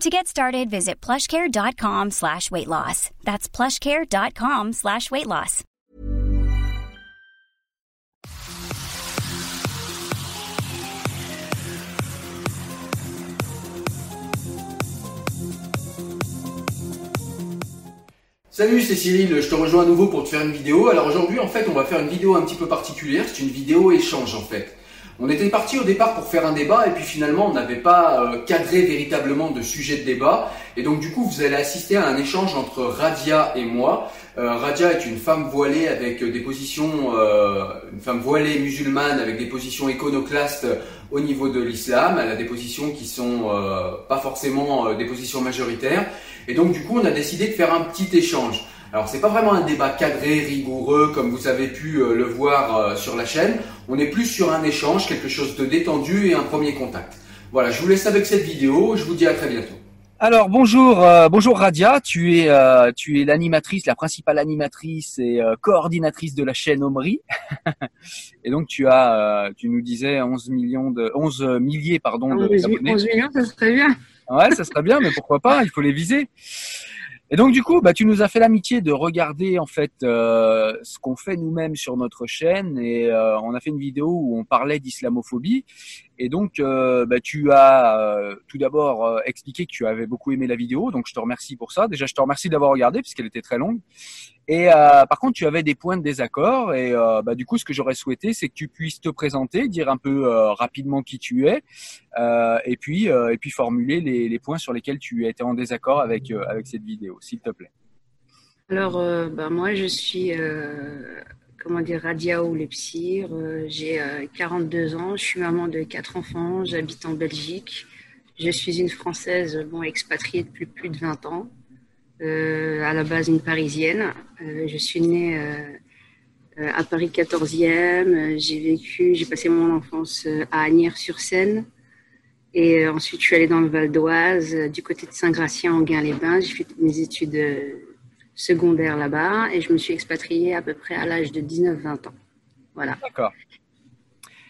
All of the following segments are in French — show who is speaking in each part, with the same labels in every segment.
Speaker 1: To get started, visit plushcare.com slash weight loss. That's plushcare.com slash weight loss.
Speaker 2: Salut, c'est Cyril, je te rejoins à nouveau pour te faire une vidéo. Alors aujourd'hui, en fait, on va faire une vidéo un petit peu particulière. C'est une vidéo échange, en fait. On était parti au départ pour faire un débat et puis finalement, on n'avait pas euh, cadré véritablement de sujet de débat. Et donc du coup, vous allez assister à un échange entre Radia et moi. Euh, Radia est une femme voilée avec des positions, euh, une femme voilée musulmane avec des positions iconoclastes au niveau de l'islam. Elle a des positions qui sont pas forcément des positions majoritaires. Et donc du coup, on a décidé de faire un petit échange. Alors c'est pas vraiment un débat cadré, rigoureux, comme vous avez pu euh, le voir euh, sur la chaîne. On est plus sur un échange, quelque chose de détendu et un premier contact. Voilà, je vous laisse avec cette vidéo. Je vous dis à très bientôt.
Speaker 3: Alors bonjour, euh, bonjour Radia, tu es euh, tu es l'animatrice, la principale animatrice et euh, coordinatrice de la chaîne Omri. et donc tu as, euh, tu nous disais 11 millions de 11 milliers pardon de
Speaker 4: 11,
Speaker 3: abonnés.
Speaker 4: 11 millions, ça serait bien.
Speaker 3: Ouais, ça serait bien, mais pourquoi pas Il faut les viser. Et donc du coup, bah, tu nous as fait l'amitié de regarder en fait euh, ce qu'on fait nous-mêmes sur notre chaîne et euh, on a fait une vidéo où on parlait d'islamophobie. Et donc euh, bah, tu as euh, tout d'abord euh, expliqué que tu avais beaucoup aimé la vidéo, donc je te remercie pour ça. Déjà, je te remercie d'avoir regardé puisqu'elle était très longue. Et euh, par contre, tu avais des points de désaccord et euh, bah, du coup, ce que j'aurais souhaité, c'est que tu puisses te présenter, dire un peu rapidement qui tu es, et puis et puis formuler les, les points sur lesquels tu étais en désaccord avec avec cette vidéo, s'il te plaît.
Speaker 4: Alors, bah, moi, je suis, comment dire, Radia ou Lepsir. Euh, J'ai euh, 42 ans, je suis maman de quatre enfants, j'habite en Belgique. Je suis une Française, bon, expatriée depuis plus de 20 ans. Euh, à la base, une Parisienne. Euh, je suis née euh, euh, à Paris 14e. Euh, J'ai vécu, j'ai passé mon enfance euh, à Agnières-sur-Seine. Et euh, ensuite, je suis allée dans le Val d'Oise, euh, du côté de Saint-Gratien, en Guin-les-Bains. J'ai fait mes études secondaires là-bas et je me suis expatriée à peu près à l'âge de 19-20 ans. Voilà.
Speaker 3: D'accord.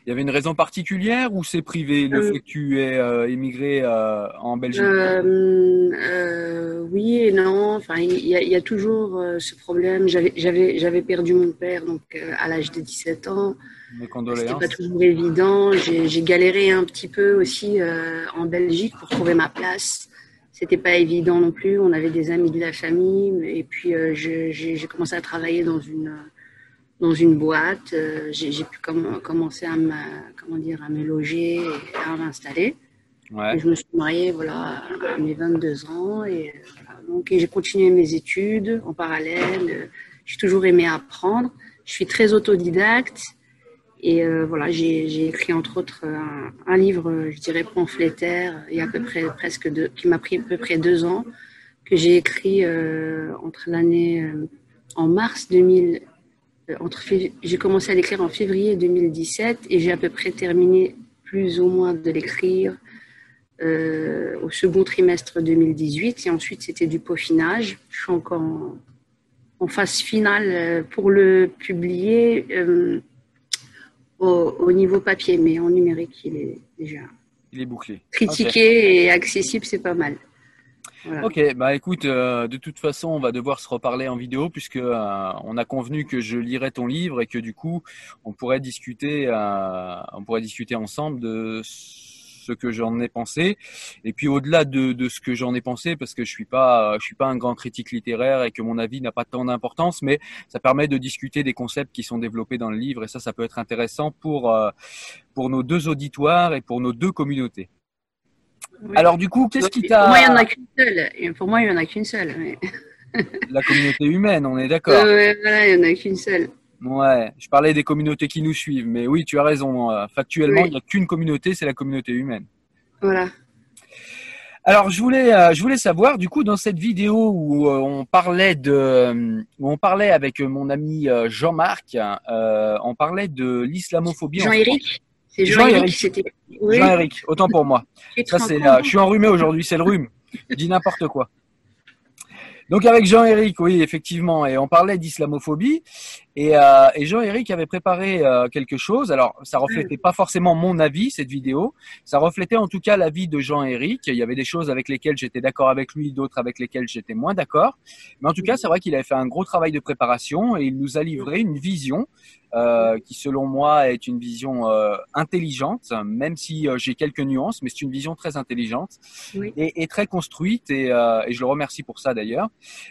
Speaker 3: Il y avait une raison particulière ou c'est privé le
Speaker 4: Euh,
Speaker 3: fait que tu es euh, émigré euh, en Belgique?
Speaker 4: Euh, oui et non. Enfin, il y, y a toujours ce problème. J'avais, perdu mon père donc à l'âge de 17 ans.
Speaker 3: Mes
Speaker 4: C'était
Speaker 3: condoléances.
Speaker 4: pas toujours évident. J'ai galéré un petit peu aussi en Belgique pour trouver ma place. C'était pas évident non plus. On avait des amis de la famille et puis euh, j'ai commencé à travailler dans une dans une boîte. Euh, J'ai pu comm- commencer à me comment dire à me loger et à m'installer.
Speaker 3: Ouais.
Speaker 4: Je me suis mariée voilà à mes 22 ans et euh, voilà. donc j'ai continué mes études en parallèle. J'ai toujours aimé apprendre. Je suis très autodidacte. Et euh, voilà, j'ai écrit entre autres un, livre, je dirais pamphlétaire, il y a à peu près presque deux, qui m'a pris à peu près deux ans, que j'ai écrit euh, entre l'année euh, en mars 2000, euh, entre j'ai commencé à l'écrire en février 2017 et j'ai à peu près terminé plus ou moins de l'écrire au second trimestre 2018 et ensuite c'était du peaufinage. Je suis encore en, phase finale pour le publier au, au niveau papier, mais en numérique, il est déjà
Speaker 3: Il est bouclé.
Speaker 4: critiqué et accessible, c'est pas mal. Voilà.
Speaker 3: Ok, bah écoute, euh, de toute façon, on va devoir se reparler en vidéo puisque euh, on a convenu que je lirais ton livre et que du coup, on pourrait discuter, euh, on pourrait discuter ensemble de ce que j'en ai pensé. Et puis au-delà de, de ce que j'en ai pensé, parce que je suis pas, je suis pas un grand critique littéraire et que mon avis n'a pas tant d'importance, mais ça permet de discuter des concepts qui sont développés dans le livre et ça, ça peut être intéressant pour euh, pour nos deux auditoires et pour nos deux communautés.
Speaker 4: Oui.
Speaker 3: Alors du coup, qu'est-ce qui
Speaker 4: Pour moi, il n'y en
Speaker 3: t'a
Speaker 4: a qu'une seule. Pour moi, il n'y en a qu'une seule. mais-
Speaker 3: la communauté humaine, on est d'accord.
Speaker 4: Euh, voilà, il n'y en a qu'une seule.
Speaker 3: Ouais, je parlais des communautés qui nous suivent, mais oui, tu as raison. euh, Factuellement,
Speaker 4: Oui.
Speaker 3: il n'y a qu'une communauté, c'est la communauté humaine.
Speaker 4: Voilà.
Speaker 3: Alors, je voulais, euh, je voulais savoir, du coup, dans cette vidéo où euh, on parlait de, où on parlait avec mon ami euh, Jean-Marc, euh, on parlait de l'islamophobie.
Speaker 4: Jean-Éric C'est
Speaker 3: Jean-Éric.
Speaker 4: Jean-Éric, c'était. Oui,
Speaker 3: Jean-Éric, autant pour moi. Ça, c'est, euh, je suis enrhumé aujourd'hui, c'est le rhume. Je dis n'importe quoi. Donc avec Jean-Éric, oui, effectivement, et on parlait d'islamophobie, et, euh, et Jean-Éric avait préparé euh, quelque chose. Alors, ça reflétait pas forcément mon avis cette vidéo, ça reflétait en tout cas l'avis de Jean-Éric. Il y avait des choses avec lesquelles j'étais d'accord avec lui, d'autres avec lesquelles j'étais moins d'accord. Mais en tout cas, c'est vrai qu'il avait fait un gros travail de préparation et il nous a livré une vision euh, qui, selon moi, est une vision euh, intelligente, même si euh, j'ai quelques nuances, mais c'est une vision très intelligente
Speaker 4: Oui.
Speaker 3: et, et très construite. Et, et je le remercie pour ça d'ailleurs.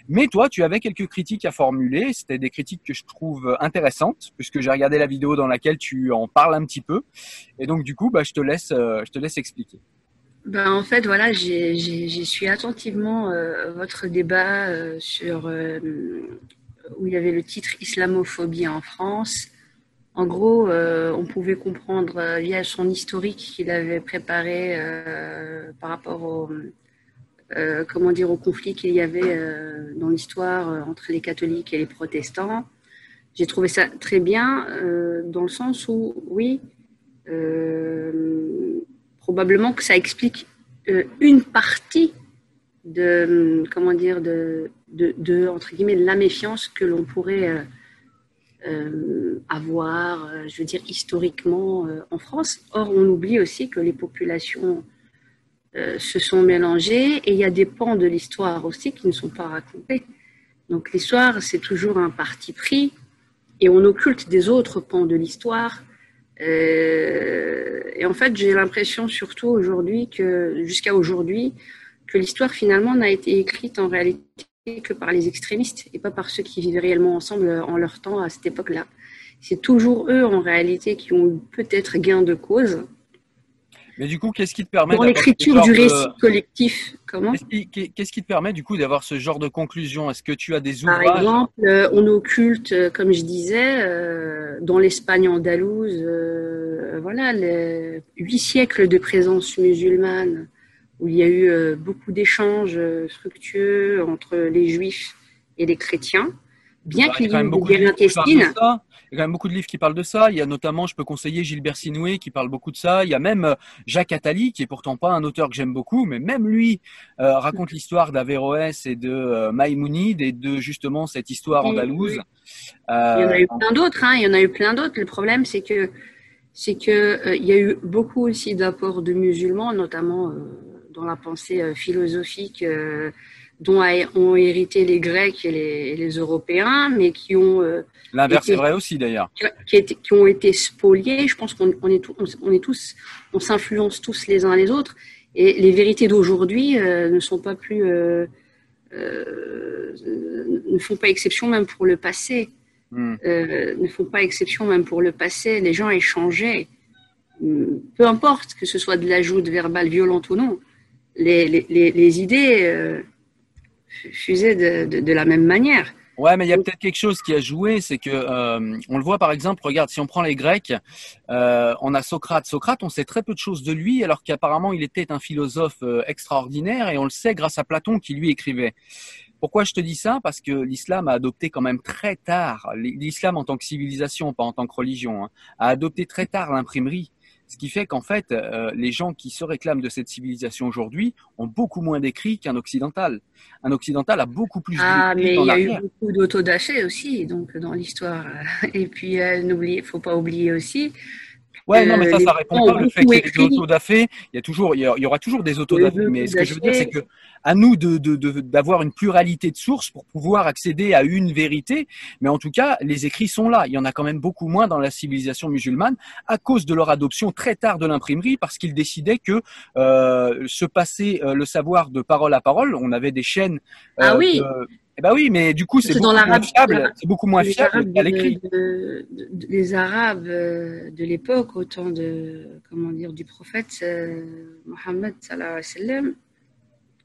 Speaker 3: Mais toi, tu avais quelques critiques à formuler. C'était des critiques que je trouve intéressantes, puisque j'ai regardé la vidéo dans laquelle tu en parles un petit peu. Et donc, du coup, bah, je te laisse, je te laisse expliquer.
Speaker 4: Ben, en fait, voilà, j'ai suivi attentivement votre débat sur où il y avait le titre Islamophobie en France. En gros, euh, on pouvait comprendre euh, via son historique qu'il avait préparé euh, par rapport au comment dire au conflit qu'il y avait dans l'histoire entre les catholiques et les protestants. J'ai trouvé ça très bien dans le sens où oui. probablement que ça explique une partie de hum, comment dire de, de, de, entre guillemets la méfiance que l'on pourrait euh, euh, avoir, euh, je veux dire historiquement euh, en France. Or, on oublie aussi que les populations se sont mélangées et il y a des pans de l'histoire aussi qui ne sont pas racontés. Donc, l'histoire, c'est toujours un parti pris et on occulte des autres pans de l'histoire. Et en fait, j'ai l'impression surtout aujourd'hui que, jusqu'à aujourd'hui, que l'histoire finalement n'a été écrite en réalité que par les extrémistes et pas par ceux qui vivaient réellement ensemble en leur temps à cette époque-là. C'est toujours eux en réalité qui ont eu peut-être gain de cause
Speaker 3: Mais du coup, qu'est-ce qui te permet
Speaker 4: dans
Speaker 3: d'avoir
Speaker 4: l'écriture
Speaker 3: ce genre
Speaker 4: du
Speaker 3: de-
Speaker 4: récit collectif. Comment
Speaker 3: Qu'est-ce qui, te permet du coup d'avoir ce genre de conclusion? Est-ce que tu as des
Speaker 4: Par
Speaker 3: ouvrages?
Speaker 4: exemple, euh, on occulte, euh, comme je disais, euh, dans l'Espagne andalouse, euh, voilà, les huit siècles de présence musulmane, où il y a eu euh, beaucoup d'échanges euh, fructueux entre les juifs et les chrétiens, bien
Speaker 3: Bah,
Speaker 4: qu'il
Speaker 3: il
Speaker 4: y ait
Speaker 3: quand
Speaker 4: eu
Speaker 3: même
Speaker 4: des
Speaker 3: beaucoup de
Speaker 4: guerres
Speaker 3: livres qui parlent de
Speaker 4: intestines.
Speaker 3: ça. Il y a quand même beaucoup de livres qui parlent de ça. Il y a notamment, je peux conseiller Gilbert Sinoué qui parle beaucoup de ça. Il y a même euh, Jacques Attali, qui est pourtant pas un auteur que j'aime beaucoup, mais même lui euh, raconte l'histoire d'Averroès et de euh, Maïmonide et de justement cette histoire andalouse.
Speaker 4: Il y en a eu plein d'autres, hein, il y en a eu plein d'autres. Le problème, c'est que c'est que il y a eu beaucoup aussi d'apports de musulmans, notamment dans la pensée euh, philosophique euh, dont a- ont hérité les Grecs et les, et les Européens, mais qui ont euh,
Speaker 3: L'inverse est vrai aussi d'ailleurs.
Speaker 4: qui, ont été spoliés. Je pense qu'on on est, tous- on est tous, on s'influence tous les uns les autres. Et les vérités d'aujourd'hui ne sont pas plus, euh, ne font pas exception même pour le passé.
Speaker 3: Hmm.
Speaker 4: Euh, ne font pas exception même pour le passé. Les gens échangeaient, Hum, peu importe que ce soit de l'ajout verbal violente ou non. Les, les, les, idées euh, fusaient de, de, de la même manière.
Speaker 3: Ouais, mais il y a peut-être quelque chose qui a joué, c'est que euh, on le voit par exemple. Regarde, si on prend les Grecs, euh, on a Socrate. Socrate, on sait très peu de choses de lui, alors qu'apparemment il était un philosophe euh, extraordinaire, et on le sait grâce à Platon qui lui écrivait. Pourquoi je te dis ça? Parce que l'islam a adopté quand même très tard, l'islam en tant que civilisation, pas en tant que religion, hein, a adopté très tard l'imprimerie. Ce qui fait qu'en fait, euh, les gens qui se réclament de cette civilisation aujourd'hui ont beaucoup moins d'écrits qu'un occidental. Un occidental a beaucoup plus
Speaker 4: Ah,
Speaker 3: d'écrits
Speaker 4: mais
Speaker 3: en
Speaker 4: il y a eu beaucoup d'autodafés aussi, donc dans l'histoire. Et puis, euh, n'oubliez, faut pas oublier aussi.
Speaker 3: Ouais, non, mais ça,
Speaker 4: euh,
Speaker 3: ça répond pas le fait qu'il y ait des autodafés. Il y a toujours, il y, il aura toujours des autodafés. Mais ce que je veux dire, c'est que à nous de de- de- d'avoir une pluralité de sources pour pouvoir accéder à une vérité. Mais en tout cas, les écrits sont là. Il y en a quand même beaucoup moins dans la civilisation musulmane à cause de leur adoption très tard de l'imprimerie, parce qu'ils décidaient que euh, se passer euh, le savoir de parole à parole, on avait des chaînes. euh,
Speaker 4: Ah oui.
Speaker 3: de- Eh ben oui, mais du coup, c'est
Speaker 4: C'est
Speaker 3: beaucoup
Speaker 4: dans
Speaker 3: moins fiable. C'est beaucoup moins
Speaker 4: les
Speaker 3: fiable qu'à l'écrit.
Speaker 4: de- de- les Arabes euh, de l'époque, au temps de, comment dire, du prophète euh, Mohammed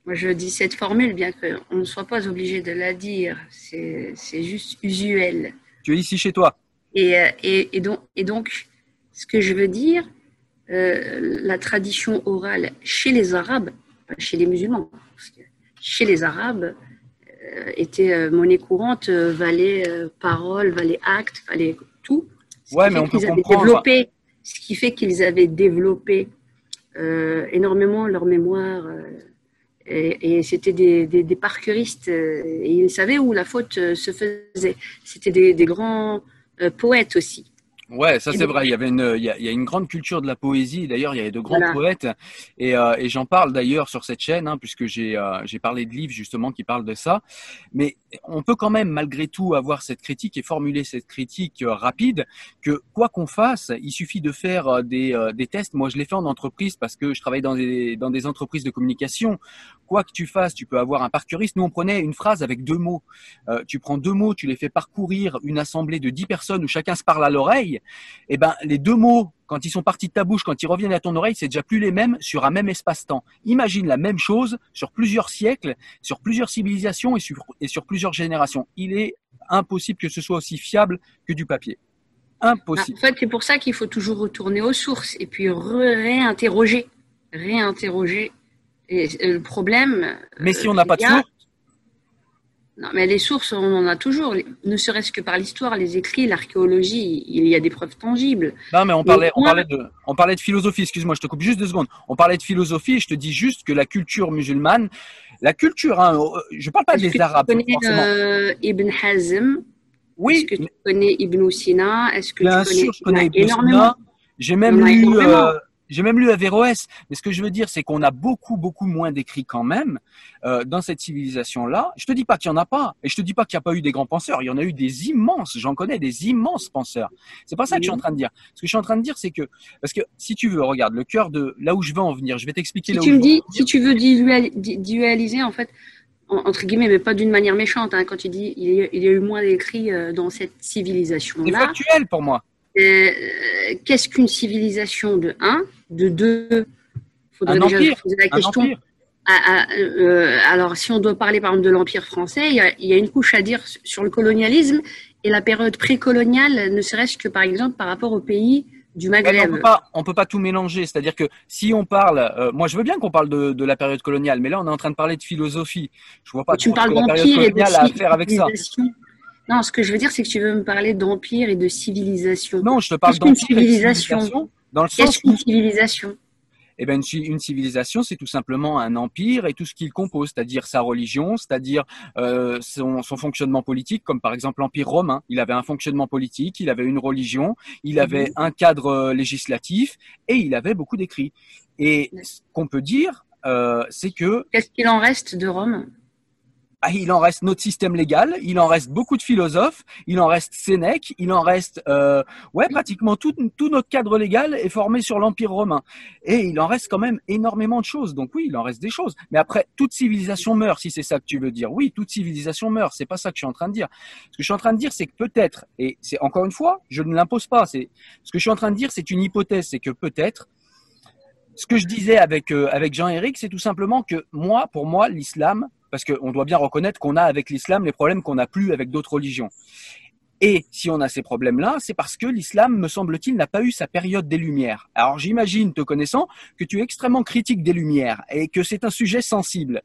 Speaker 4: moi je dis cette formule, bien qu'on ne soit pas obligé de la dire, c'est c'est juste usuel.
Speaker 3: Tu es ici chez toi.
Speaker 4: Et, euh, et, et donc, et donc, ce que je veux dire, euh, la tradition orale chez les Arabes, pas chez les musulmans, parce que chez les Arabes, euh, était euh, monnaie courante, valait parole, valait acte, valait tout. Ce
Speaker 3: Ouais, mais on peut comprendre.
Speaker 4: développé, ce qui fait qu'ils avaient développé énormément leur mémoire. Et, et c'était des, des, des parcuristes, euh, et ils savaient où la faute euh, se faisait. C'était des, des grands euh, poètes aussi.
Speaker 3: Ouais, ça c'est vrai. Il y avait une, il y a, il y a une grande culture de la poésie. D'ailleurs, il y avait de grands
Speaker 4: Voilà.
Speaker 3: poètes, et, euh, et j'en parle d'ailleurs sur cette chaîne, hein, puisque j'ai euh, j'ai parlé de livres justement qui parlent de ça. Mais on peut quand même malgré tout avoir cette critique et formuler cette critique euh, rapide que quoi qu'on fasse, il suffit de faire euh, des, euh, des tests. Moi, je l'ai fait en entreprise parce que je travaille dans des dans des entreprises de communication. Quoi que tu fasses, tu peux avoir un parcuriste. Nous, on prenait une phrase avec deux mots. Euh, tu prends deux mots, tu les fais parcourir une assemblée de dix personnes où chacun se parle à l'oreille eh ben, les deux mots, quand ils sont partis de ta bouche, quand ils reviennent à ton oreille, c'est déjà plus les mêmes sur un même espace-temps. Imagine la même chose sur plusieurs siècles, sur plusieurs civilisations et sur, et sur plusieurs générations. Il est impossible que ce soit aussi fiable que du papier. Impossible.
Speaker 4: En fait, c'est pour ça qu'il faut toujours retourner aux sources et puis réinterroger. Réinterroger. Et euh, le problème.
Speaker 3: Mais si
Speaker 4: euh,
Speaker 3: on n'a pas de
Speaker 4: qu'il y a-
Speaker 3: source,
Speaker 4: Non, mais les sources, on en a toujours. Ne serait-ce que par l'histoire, les écrits, l'archéologie, il y a des preuves tangibles.
Speaker 3: non, mais on parlait, on parlait de, on parlait de philosophie. Excuse-moi, je te coupe juste deux secondes. On parlait de philosophie je te dis juste que la culture musulmane, la culture, hein, euh, je parle pas
Speaker 4: Est-ce que
Speaker 3: des
Speaker 4: tu
Speaker 3: Arabes
Speaker 4: connais
Speaker 3: forcément.
Speaker 4: euh, Ibn Hazm?
Speaker 3: Oui,
Speaker 4: Est-ce que tu connais Ibn Sina? Est-ce que
Speaker 3: Bien
Speaker 4: tu connais,
Speaker 3: sûr, je connais Ibn
Speaker 4: énormément.
Speaker 3: Sina. J'ai même lu, euh, j'ai même lu Averroès. Mais ce que je veux dire, c'est qu'on a beaucoup, beaucoup moins d'écrits quand même euh, dans cette civilisation-là. Je te dis pas qu'il y en a pas, et je te dis pas qu'il n'y a pas eu des grands penseurs. Il y en a eu des immenses. J'en connais des immenses penseurs. C'est pas ça que je suis en train de dire. Ce que je suis en train de dire, c'est que parce que si tu veux, regarde le cœur de là où je veux en venir. Je vais t'expliquer
Speaker 4: Si
Speaker 3: là
Speaker 4: tu
Speaker 3: où
Speaker 4: me dis, si tu veux dualiser, en fait, en- entre guillemets, mais pas d'une manière méchante, hein, quand tu dis il y a, il y a eu moins d'écrits euh, dans cette
Speaker 3: C'est
Speaker 4: civilisation-là,
Speaker 3: factuel pour moi.
Speaker 4: Euh, qu'est-ce qu'une civilisation de 1 De 2 faudrait
Speaker 3: Un
Speaker 4: déjà
Speaker 3: empire,
Speaker 4: se poser la question. Ah, ah, euh, alors, si on doit parler par exemple de l'Empire français, il y, a, il y a une couche à dire sur le colonialisme et la période précoloniale, ne serait-ce que par exemple par rapport aux pays du
Speaker 3: mais on
Speaker 4: Maghreb.
Speaker 3: peut pas, on peut pas tout mélanger. C'est-à-dire que si on parle, euh, moi je veux bien qu'on parle de, de la période coloniale, mais là on est en train de parler de philosophie. Je vois pas
Speaker 4: tu me
Speaker 3: trop
Speaker 4: parles
Speaker 3: que la période
Speaker 4: d'empire et de
Speaker 3: coloniale a à faire avec ça.
Speaker 4: Civilisation. Non, ce que je veux dire, c'est que tu veux me parler d'empire et de civilisation.
Speaker 3: Non, je te parle
Speaker 4: Qu'est-ce qu'une
Speaker 3: d'empire et de
Speaker 4: civilisation
Speaker 3: civilisation, dans le
Speaker 4: Qu'est-ce
Speaker 3: sens
Speaker 4: qu'une civilisation?
Speaker 3: Eh ben, une, ci- une civilisation, c'est tout simplement un empire et tout ce qu'il compose, c'est-à-dire sa religion, c'est-à-dire euh, son, son fonctionnement politique, comme par exemple l'Empire romain. Il avait un fonctionnement politique, il avait une religion, il avait un cadre euh, législatif et il avait beaucoup d'écrits. Et ce qu'on peut dire, euh, c'est que
Speaker 4: Qu'est-ce qu'il en reste de Rome?
Speaker 3: Ah, il en reste notre système légal, il en reste beaucoup de philosophes, il en reste Sénèque, il en reste euh, ouais pratiquement tout, tout notre cadre légal est formé sur l'Empire romain et il en reste quand même énormément de choses. Donc oui, il en reste des choses. Mais après, toute civilisation meurt, si c'est ça que tu veux dire. Oui, toute civilisation meurt. C'est pas ça que je suis en train de dire. Ce que je suis en train de dire, c'est que peut-être, et c'est encore une fois, je ne l'impose pas. C'est ce que je suis en train de dire, c'est une hypothèse, c'est que peut-être ce que je disais avec euh, avec Jean-Éric, c'est tout simplement que moi, pour moi, l'islam, parce qu'on doit bien reconnaître qu'on a avec l'islam les problèmes qu'on n'a plus avec d'autres religions. Et si on a ces problèmes-là, c'est parce que l'islam, me semble-t-il, n'a pas eu sa période des Lumières. Alors j'imagine, te connaissant, que tu es extrêmement critique des Lumières et que c'est un sujet sensible.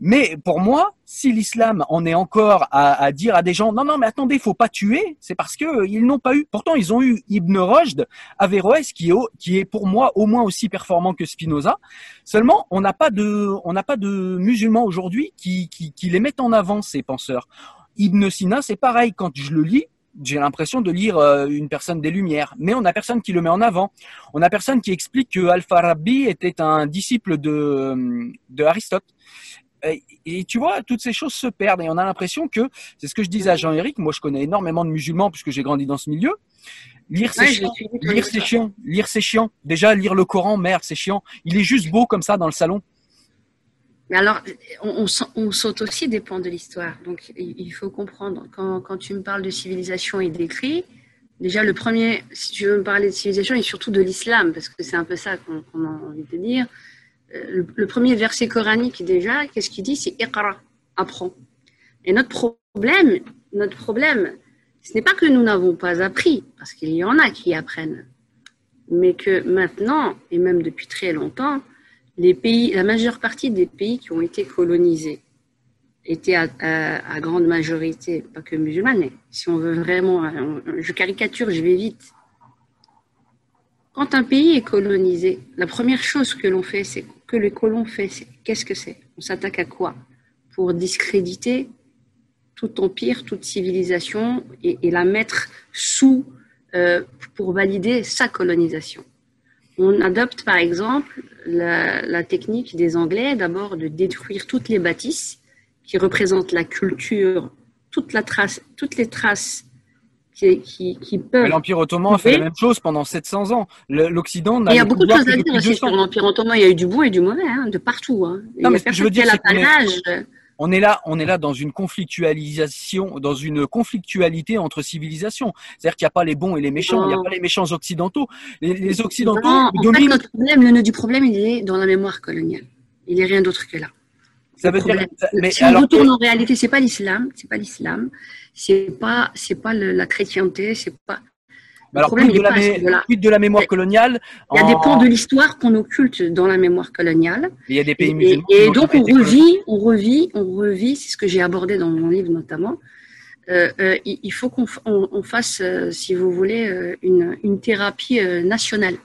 Speaker 3: Mais pour moi, si l'islam en est encore à, dire à des gens non non mais attendez, faut pas tuer, c'est parce que euh, ils n'ont pas eu. Pourtant ils ont eu Ibn Rushd, Averroès qui est qui est pour moi au moins aussi performant que Spinoza. Seulement on n'a pas de on n'a pas de musulmans aujourd'hui qui, qui qui les mettent en avant ces penseurs. Ibn Sina, c'est pareil. Quand je le lis, j'ai l'impression de lire euh, une personne des Lumières, mais on n'a personne qui le met en avant. On n'a personne qui explique que Al-Farabi était un disciple de, de Aristote. Et, et, tu vois, toutes ces choses se perdent et on a l'impression que, c'est ce que je disais à Jean-Éric, moi je connais énormément de musulmans puisque j'ai grandi dans ce milieu. Lire c'est
Speaker 4: Ouais,
Speaker 3: chiant, lire c'est chiant, lire c'est chiant. Déjà lire le Coran, merde, c'est chiant. Il est juste beau comme ça dans le salon.
Speaker 4: Mais alors, on, on, sa- on saute aussi des pans de l'histoire. Donc, il faut comprendre, quand, quand tu me parles de civilisation et d'écrit, déjà, le premier, si tu veux me parler de civilisation et surtout de l'islam, parce que c'est un peu ça qu'on qu'on a envie de dire, euh, le, le premier verset coranique, déjà, qu'est-ce qu'il dit? C'est Iqra, apprends. Et notre problème, notre problème, ce n'est pas que nous n'avons pas appris, parce qu'il y en a qui apprennent, mais que maintenant, et même depuis très longtemps, la majeure partie des pays qui ont été colonisés étaient à, grande majorité, pas que musulmans, mais si on veut vraiment, euh, je caricature, je vais vite. Quand un pays est colonisé, la première chose que l'on fait, c'est que les colons fait, c'est qu'est-ce que c'est? On s'attaque à quoi? Pour discréditer tout empire, toute civilisation et, et la mettre sous euh, pour valider sa colonisation. On adopte par exemple la, la technique des Anglais d'abord de détruire toutes les bâtisses qui représentent la culture, toute la trace, toutes les traces qui, qui, qui
Speaker 3: Mais
Speaker 4: peuvent.
Speaker 3: L'Empire ottoman a fait la même chose pendant 700 ans. L'Occident n'a
Speaker 4: Il y a beaucoup de choses à dire aussi
Speaker 3: 200.
Speaker 4: sur l'Empire ottoman. Il y a eu du bon et du mauvais, hein, de partout. Hein.
Speaker 3: Non, mais je veux dire,
Speaker 4: qui a
Speaker 3: On est là, on est là dans une conflictualisation, dans une conflictualité entre civilisations. C'est-à-dire qu'il n'y a pas les bons et les méchants, il n'y a pas les méchants occidentaux. Les, les occidentaux
Speaker 4: Non, en fait,
Speaker 3: dominent.
Speaker 4: notre problème, le nœud du problème, il est dans la mémoire coloniale. Il n'est rien d'autre que là.
Speaker 3: Ça veut dire, ça- mais
Speaker 4: si on retourne en réalité, c'est pas l'islam, c'est pas l'islam, c'est pas, c'est pas le- la chrétienté, c'est pas. Le
Speaker 3: alors,
Speaker 4: problème,
Speaker 3: de, la, de la mémoire coloniale
Speaker 4: Il y a des pans de l'histoire qu'on occulte dans la mémoire coloniale.
Speaker 3: Il y a des pays
Speaker 4: Et,
Speaker 3: musulmans.
Speaker 4: et donc on revit, on revit, on revit, c'est ce que j'ai abordé dans mon livre notamment. Euh, euh, il faut qu'on f- on, on fasse, euh, si vous voulez, une, une thérapie nationale.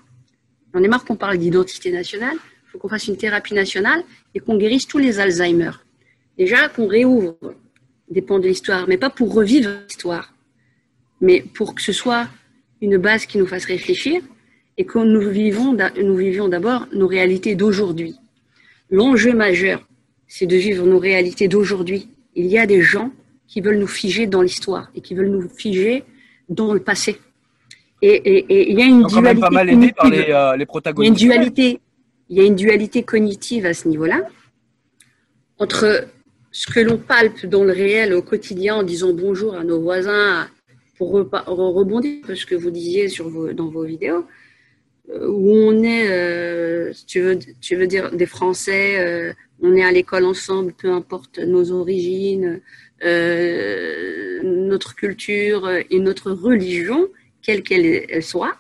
Speaker 4: On est marre qu'on parle d'identité nationale. Il faut qu'on fasse une thérapie nationale et qu'on guérisse tous les Alzheimer. Déjà qu'on réouvre des pans de l'histoire, mais pas pour revivre l'histoire, mais pour que ce soit une base qui nous fasse réfléchir et que nous vivons, nous vivions d'abord nos réalités d'aujourd'hui. L'enjeu majeur, c'est de vivre nos réalités d'aujourd'hui. Il y a des gens qui veulent nous figer dans l'histoire et qui veulent nous figer dans le passé. Et, il y a une
Speaker 3: quand même
Speaker 4: dualité
Speaker 3: pas mal par les, euh, les
Speaker 4: Il y a une
Speaker 3: protagonistes.
Speaker 4: dualité, il y a une dualité cognitive à ce niveau-là entre ce que l'on palpe dans le réel au quotidien en disant bonjour à nos voisins pour rebondir peu ce que vous disiez sur dans vos vidéos euh, où on est, euh, tu veux, tu veux dire des Français, euh, on est à l'école ensemble, peu importe nos origines, notre culture et notre religion, quelle qu'elle elle soit.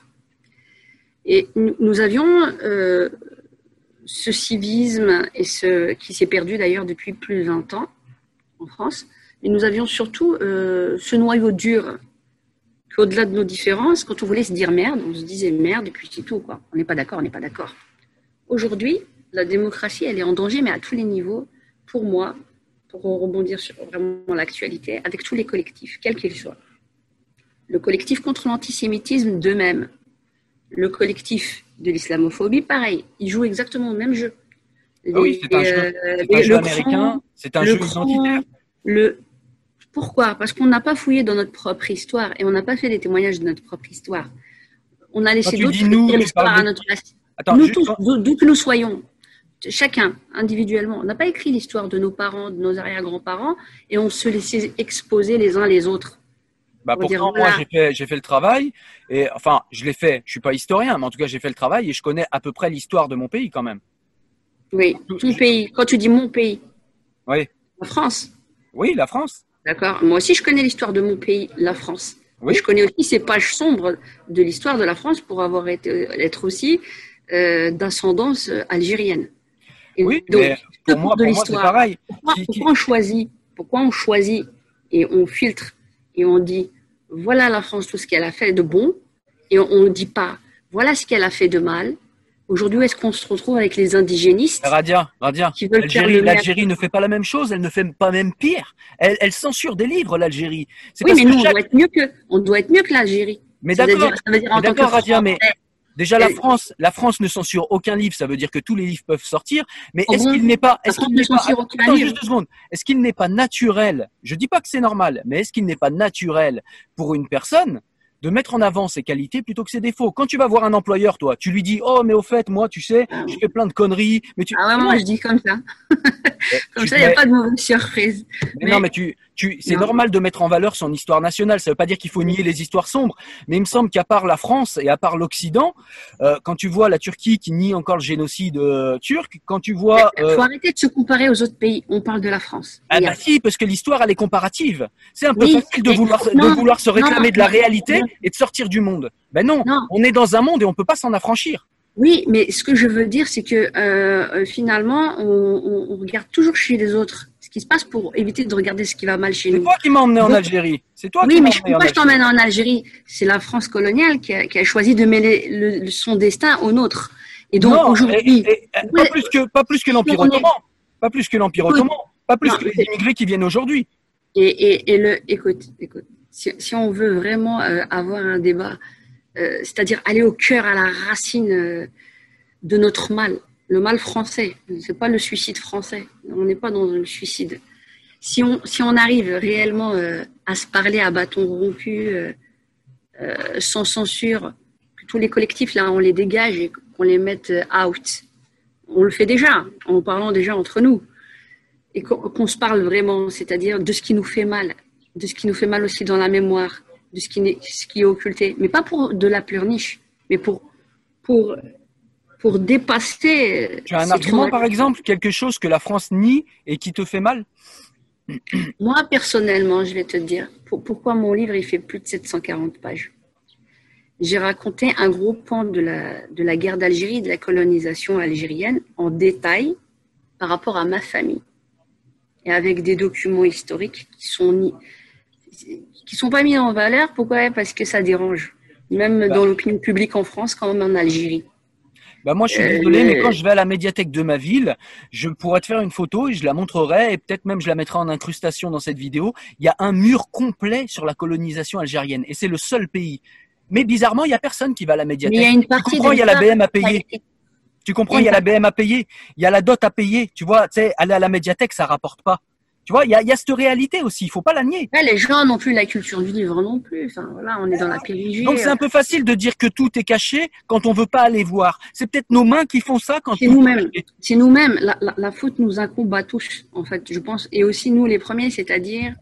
Speaker 4: Et nous, avions ce civisme et ce qui s'est perdu d'ailleurs depuis plus de 20 ans en France. Et nous avions surtout ce noyau dur qu'au-delà de nos différences, quand on voulait se dire merde, on se disait merde et puis c'est tout. Quoi. On n'est pas d'accord, on n'est pas d'accord. Aujourd'hui, la démocratie, elle est en danger, mais à tous les niveaux, pour moi, pour rebondir sur vraiment l'actualité, avec tous les collectifs, quels qu'ils soient. Le collectif contre l'antisémitisme d'eux-mêmes, le collectif de l'islamophobie, pareil, ils jouent exactement le même jeu.
Speaker 3: Ah oui, c'est un
Speaker 4: Les,
Speaker 3: jeu,
Speaker 4: euh,
Speaker 3: c'est un
Speaker 4: les-
Speaker 3: jeu
Speaker 4: le
Speaker 3: américain,
Speaker 4: cran,
Speaker 3: c'est un
Speaker 4: le
Speaker 3: jeu
Speaker 4: cran,
Speaker 3: identitaire.
Speaker 4: le... Pourquoi? Parce qu'on n'a pas fouillé dans notre propre histoire et on n'a pas fait les témoignages de notre propre histoire. On a laissé d'autres écrire l'histoire à notre place.
Speaker 3: Attends,
Speaker 4: nous
Speaker 3: juste-
Speaker 4: tous, d'où que nous soyons, chacun individuellement, on n'a pas écrit l'histoire de nos parents, de nos arrière-grands-parents et on se laissait exposer les uns les autres.
Speaker 3: Bah
Speaker 4: dire, voilà.
Speaker 3: moi, j'ai fait, j'ai fait le travail. Et enfin, je l'ai fait. Je suis pas historien, mais en tout cas, j'ai fait le travail et je connais à peu près l'histoire de mon pays quand même.
Speaker 4: Oui,
Speaker 3: Tout-
Speaker 4: tout pays. Quand tu dis mon pays,
Speaker 3: Oui,
Speaker 4: la France,
Speaker 3: oui, la France.
Speaker 4: D'accord Moi aussi, je connais l'histoire de mon pays, la France.
Speaker 3: Oui.
Speaker 4: Je connais aussi ces pages sombres de l'histoire de la France pour avoir été, être aussi euh, d'ascendance euh, algérienne. Et
Speaker 3: Oui,
Speaker 4: donc,
Speaker 3: mais pour moi,
Speaker 4: de
Speaker 3: pour moi c'est
Speaker 4: l'histoire.
Speaker 3: pareil.
Speaker 4: Pourquoi on choisit Pourquoi on choisit et on filtre et on dit voilà la France tout ce qu'elle a fait de bon et on ne dit pas voilà ce qu'elle a fait de mal. Aujourd'hui, où est-ce qu'on se retrouve avec les indigénistes
Speaker 3: Radia, Radia,
Speaker 4: qui veulent faire
Speaker 3: l'Algérie, ne fait pas la même chose, elle ne fait pas même pire. Elle, elle censure des livres, l'Algérie. C'est
Speaker 4: Oui,
Speaker 3: parce
Speaker 4: mais
Speaker 3: que
Speaker 4: nous, on doit être mieux que, on doit être mieux que l'Algérie.
Speaker 3: Mais
Speaker 4: Ça veut
Speaker 3: d'accord,
Speaker 4: dire- ça veut dire en
Speaker 3: mais
Speaker 4: tant que
Speaker 3: d'accord, Radia, mais déjà la France, la France ne censure aucun livre, ça veut dire que tous les livres peuvent sortir. Mais est-ce
Speaker 4: bon
Speaker 3: qu'il n'est pas, est-ce qu'il
Speaker 4: ne
Speaker 3: n'est pas, attends juste deux secondes, est-ce qu'il n'est pas naturel, je dis pas que c'est normal, mais est-ce qu'il n'est pas naturel pour une personne de mettre en avant ses qualités plutôt que ses défauts. Quand tu vas voir un employeur, toi, tu lui dis, oh, mais au fait, moi, tu sais, je fais plein de conneries, mais tu,
Speaker 4: Ah ouais, moi je dis comme ça. Comme
Speaker 3: tu-
Speaker 4: ça, il n'y a pas de mauvaise surprise.
Speaker 3: Mais
Speaker 4: Mais-
Speaker 3: non, mais tu, tu, c'est normal de mettre en valeur son histoire nationale. Ça veut pas dire qu'il faut nier les histoires sombres. Mais il me semble qu'à part la France et à part l'Occident, euh, quand tu vois la Turquie qui nie encore le génocide euh, turc, quand tu vois,
Speaker 4: Il
Speaker 3: euh,
Speaker 4: faut arrêter de se comparer aux autres pays. On parle de la France.
Speaker 3: ah bah
Speaker 4: a-
Speaker 3: si, parce que l'histoire elle est comparative. C'est un peu
Speaker 4: Oui,
Speaker 3: facile de vouloir,
Speaker 4: non,
Speaker 3: de vouloir se réclamer
Speaker 4: non,
Speaker 3: de la
Speaker 4: non,
Speaker 3: réalité. Et de sortir du monde. Ben non,
Speaker 4: Non.
Speaker 3: on est dans un monde et on peut pas s'en affranchir.
Speaker 4: Oui, mais ce que je veux dire, c'est que euh, euh, finalement, on, regarde toujours chez les autres ce qui se passe pour éviter de regarder ce qui va mal chez
Speaker 3: C'est
Speaker 4: nous.
Speaker 3: toi qui m'as emmené en Algérie. C'est toi
Speaker 4: Oui,
Speaker 3: qui m'as
Speaker 4: mais pourquoi je t'emmène en Algérie? C'est la France coloniale qui a, qui a choisi de mêler le- le- son destin au nôtre. Et donc aujourd'hui,
Speaker 3: pas plus que pas plus que l'Empire ottoman, pas plus que l'Empire ottoman, pas plus
Speaker 4: non,
Speaker 3: que les immigrés qui viennent aujourd'hui.
Speaker 4: Et, et, et le, écoute, écoute, si, on veut vraiment euh, avoir un débat, euh, c'est-à-dire aller au cœur, à la racine euh, de notre mal, le mal français, c'est pas le suicide français, on n'est pas dans le suicide. Si on, si on arrive réellement à se parler à bâton rompu, sans censure, que tous les collectifs là, on les dégage et qu'on les mette out. On le fait déjà, en parlant déjà entre nous et qu'on se parle vraiment, c'est-à-dire de ce qui nous fait mal, de ce qui nous fait mal aussi dans la mémoire, de ce qui, n'est- ce qui est occulté, mais pas pour de la pleurniche, mais pour, pour, pour dépasser.
Speaker 3: Tu as un argument, par exemple, quelque chose que la France nie et qui te fait mal
Speaker 4: Moi, personnellement, je vais te dire pour- pourquoi mon livre il fait plus de 740 pages? J'ai raconté un gros pan de la, de la guerre d'Algérie, de la colonisation algérienne, en détail par rapport à ma famille. Et avec des documents historiques qui sont qui sont pas mis en valeur. Pourquoi? Parce que ça dérange. Même
Speaker 3: Bah.
Speaker 4: dans l'opinion publique en France, comme en Algérie.
Speaker 3: Bah moi je suis
Speaker 4: Euh,
Speaker 3: désolé, mais
Speaker 4: mais-
Speaker 3: quand je vais à la médiathèque de ma ville, je pourrais te faire une photo et je la montrerai et peut-être même je la mettrai en incrustation dans cette vidéo. Il y a un mur complet sur la colonisation algérienne et c'est le seul pays. Mais bizarrement, il y a personne qui va à la
Speaker 4: Mais
Speaker 3: médiathèque.
Speaker 4: il y a une
Speaker 3: Tu comprends, il y a la BM à payer. Tu comprends, il y a la BM à payer, il y a la dot à payer. Tu vois, tu sais, aller à la médiathèque, ça rapporte pas. Tu vois, il y a, il y a cette réalité aussi, il faut pas la nier.
Speaker 4: Ouais, les gens n'ont plus la culture du livre non plus. Enfin, voilà, on est dans la périgie.
Speaker 3: Donc c'est un peu facile de dire que tout est caché quand on veut pas aller voir. C'est peut-être nos mains qui font ça quand
Speaker 4: C'est nous-mêmes. c'est nous-mêmes. La, la, la faute nous incombe à tous, en fait, je pense. Et aussi nous, les premiers, c'est-à-dire.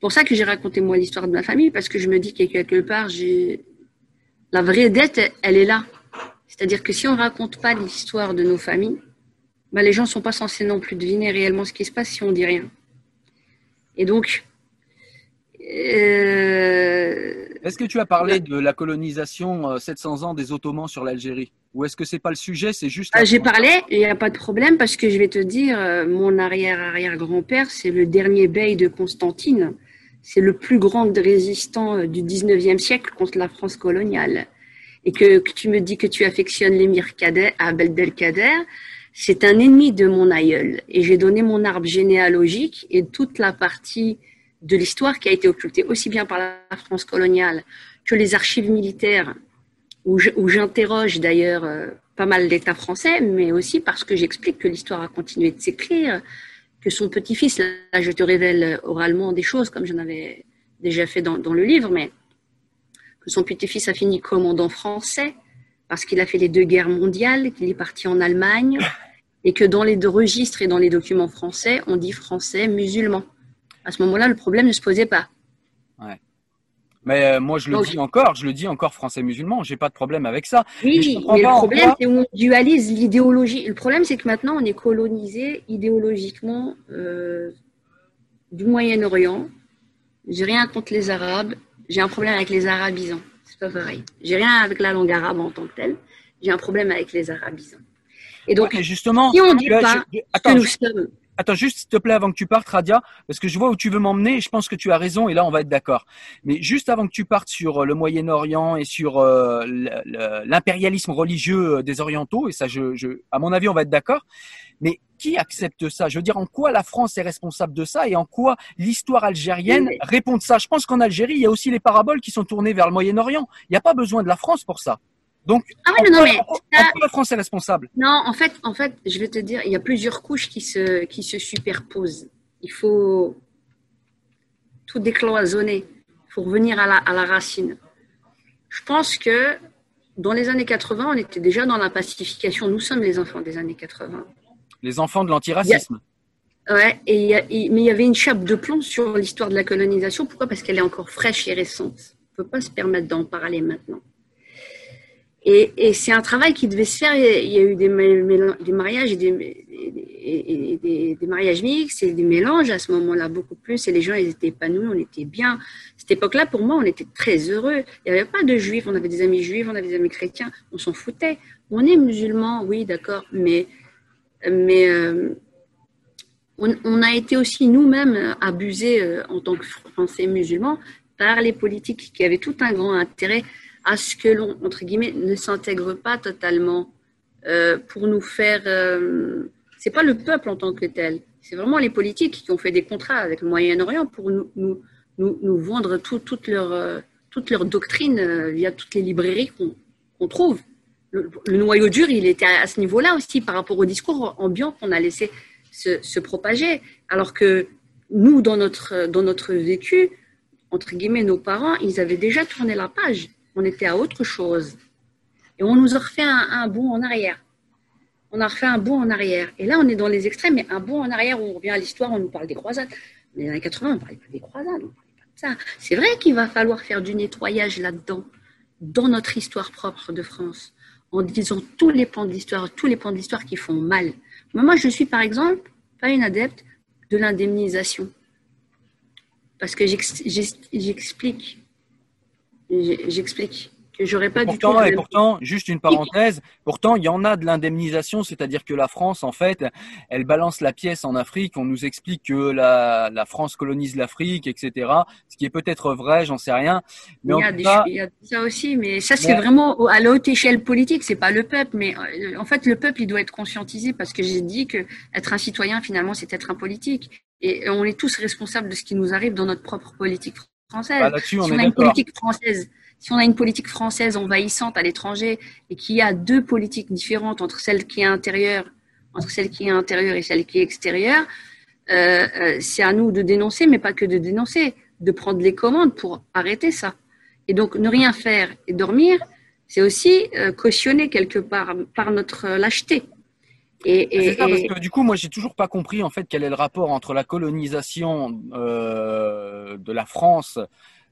Speaker 4: pour ça que j'ai raconté moi l'histoire de ma famille, parce que je me dis que quelque part, j'ai. La vraie dette, elle est là. C'est-à-dire que si on raconte pas l'histoire de nos familles, bah, les gens sont pas censés non plus deviner réellement ce qui se passe si on dit rien. Et donc. euh,
Speaker 3: Est-ce que tu as parlé de la colonisation euh, 700 ans des Ottomans sur l'Algérie? Ou est-ce que c'est pas le sujet, c'est juste...
Speaker 4: Ah, J'ai parlé, il n'y a pas de problème parce que je vais te dire, euh, mon arrière-arrière-grand-père, c'est le dernier bey de Constantine. C'est le plus grand résistant euh, du 19e siècle contre la France coloniale. Et que, que tu me dis que tu affectionnes l'émir Kader, Abdelkader, c'est un ennemi de mon aïeul. Et j'ai donné mon arbre généalogique et toute la partie de l'histoire qui a été occultée aussi bien par la France coloniale que les archives militaires où j'interroge d'ailleurs euh, pas mal d'États français, mais aussi parce que j'explique que l'histoire a continué de s'écrire, que son petit-fils, là je te révèle oralement des choses comme j'en avais déjà fait dans, dans le livre, mais que son petit-fils a fini commandant français parce qu'il a fait les deux guerres mondiales, qu'il est parti en Allemagne, et que dans les deux registres et dans les documents français, on dit français musulman. À ce moment-là, le problème ne se posait pas.
Speaker 3: Mais euh, moi je le
Speaker 4: Donc-
Speaker 3: dis encore, je le dis encore français musulman, j'ai pas de problème avec ça. Mais je
Speaker 4: Oui, mais le problème, c'est où on dualise l'idéologie. Le problème, c'est que maintenant, on est colonisé idéologiquement euh, du Moyen-Orient. J'ai rien contre les Arabes. J'ai un problème avec les arabisants. C'est pas pareil. J'ai rien avec la langue arabe en tant que telle. J'ai un problème avec les arabisants. Et donc,
Speaker 3: Ouais, justement,
Speaker 4: si on dit pas
Speaker 3: je-
Speaker 4: que
Speaker 3: attends,
Speaker 4: nous
Speaker 3: je-
Speaker 4: sommes
Speaker 3: Attends, juste s'il te plaît, avant que tu partes, Radia, parce que je vois où tu veux m'emmener et je pense que tu as raison et là, on va être d'accord. Mais juste avant que tu partes sur euh, le Moyen-Orient et sur euh, l'impérialisme religieux euh, des Orientaux, et ça, je, à mon avis, on va être d'accord. Mais qui accepte ça? Je veux dire, en quoi la France est responsable de ça et en quoi l'histoire algérienne
Speaker 4: Oui,
Speaker 3: répond de ça? Je pense qu'en Algérie, il y a aussi les paraboles qui sont tournées vers le Moyen-Orient. Il n'y a pas besoin de la France pour ça. Donc,
Speaker 4: Ah oui, non,
Speaker 3: quoi-
Speaker 4: mais
Speaker 3: en
Speaker 4: ça-
Speaker 3: quoi la France est responsable?
Speaker 4: Non, en fait, en fait, je vais te dire, il y a plusieurs couches qui se, qui se superposent. Il faut tout décloisonner. Il faut revenir à la, à la racine. Je pense que dans les années 80, on était déjà dans la pacification. Nous sommes les enfants des années 80.
Speaker 3: Les enfants de l'antiracisme.
Speaker 4: Ouais, a- il- mais il y avait une chape de plomb sur l'histoire de la colonisation. Pourquoi? Parce qu'elle est encore fraîche et récente. On ne peut pas se permettre d'en parler maintenant. Et, c'est un travail qui devait se faire. Il y a eu des, mariages et des mariages mixtes et des mélanges à ce moment-là beaucoup plus. Et les gens, ils étaient épanouis, on était bien. Cette époque-là, pour moi, on était très heureux. Il n'y avait pas de juifs. On avait des amis juifs, on avait des amis chrétiens. On s'en foutait. On est musulmans, oui, d'accord, mais mais euh, on, a été aussi nous-mêmes abusés euh, en tant que Français musulmans par les politiques qui avaient tout un grand intérêt à ce que l'on, entre guillemets, ne s'intègre pas totalement euh, pour nous faire. C'est pas le peuple en tant que tel, c'est vraiment les politiques qui ont fait des contrats avec le Moyen-Orient pour nous, nous, nous, vendre tout, toute, leur, toute leur doctrine via toutes les librairies qu'on trouve. Le, noyau dur, il était à, ce niveau-là aussi par rapport au discours ambiant qu'on a laissé se, propager. Alors que nous, dans notre, dans notre vécu, entre guillemets, nos parents, ils avaient déjà tourné la page. On était à autre chose. Et on nous a refait un, un bond en arrière. On a refait un bond en arrière. Et là, on est dans les extrêmes, mais un bond en arrière on revient à l'histoire, on nous parle des croisades. Dans les années 80, on ne parlait pas des croisades, on parlait pas de ça. C'est vrai qu'il va falloir faire du nettoyage là-dedans, dans notre histoire propre de France, en disant tous les pans de l'histoire, tous les pans de l'histoire qui font mal. Moi, je suis, par exemple, pas une adepte de l'indemnisation. Parce que j'ex- j'ex- j'explique, j'explique j'aurais pas du tout.
Speaker 3: Pourtant, et
Speaker 4: même-
Speaker 3: pourtant, juste une parenthèse, pourtant, il y en a de l'indemnisation, c'est-à-dire que la France, en fait, elle balance la pièce en Afrique, on nous explique que la, la France colonise l'Afrique, etc., ce qui est peut-être vrai, j'en sais rien, mais
Speaker 4: il y, a des,
Speaker 3: cas,
Speaker 4: il y a ça aussi, mais ça c'est
Speaker 3: Mais-
Speaker 4: vraiment à la haute échelle politique, c'est pas le peuple, mais euh, en fait le peuple il doit être conscientisé parce que j'ai dit que être un citoyen finalement c'est être un politique et on est tous responsables de ce qui nous arrive dans notre propre politique française.
Speaker 3: bah, on
Speaker 4: si on a une politique française, si on a une politique française envahissante à l'étranger et qu'il y a deux politiques différentes entre celle qui est intérieure, entre celle qui est intérieure et celle qui est extérieure, euh, euh, c'est à nous de dénoncer, mais pas que de dénoncer, de prendre les commandes pour arrêter ça. Et donc ne rien faire et dormir, c'est aussi euh, cautionner quelque part par notre euh, lâcheté. Et,
Speaker 3: C'est ça, parce que du coup, moi, j'ai toujours pas compris en fait quel est le rapport entre la colonisation de la France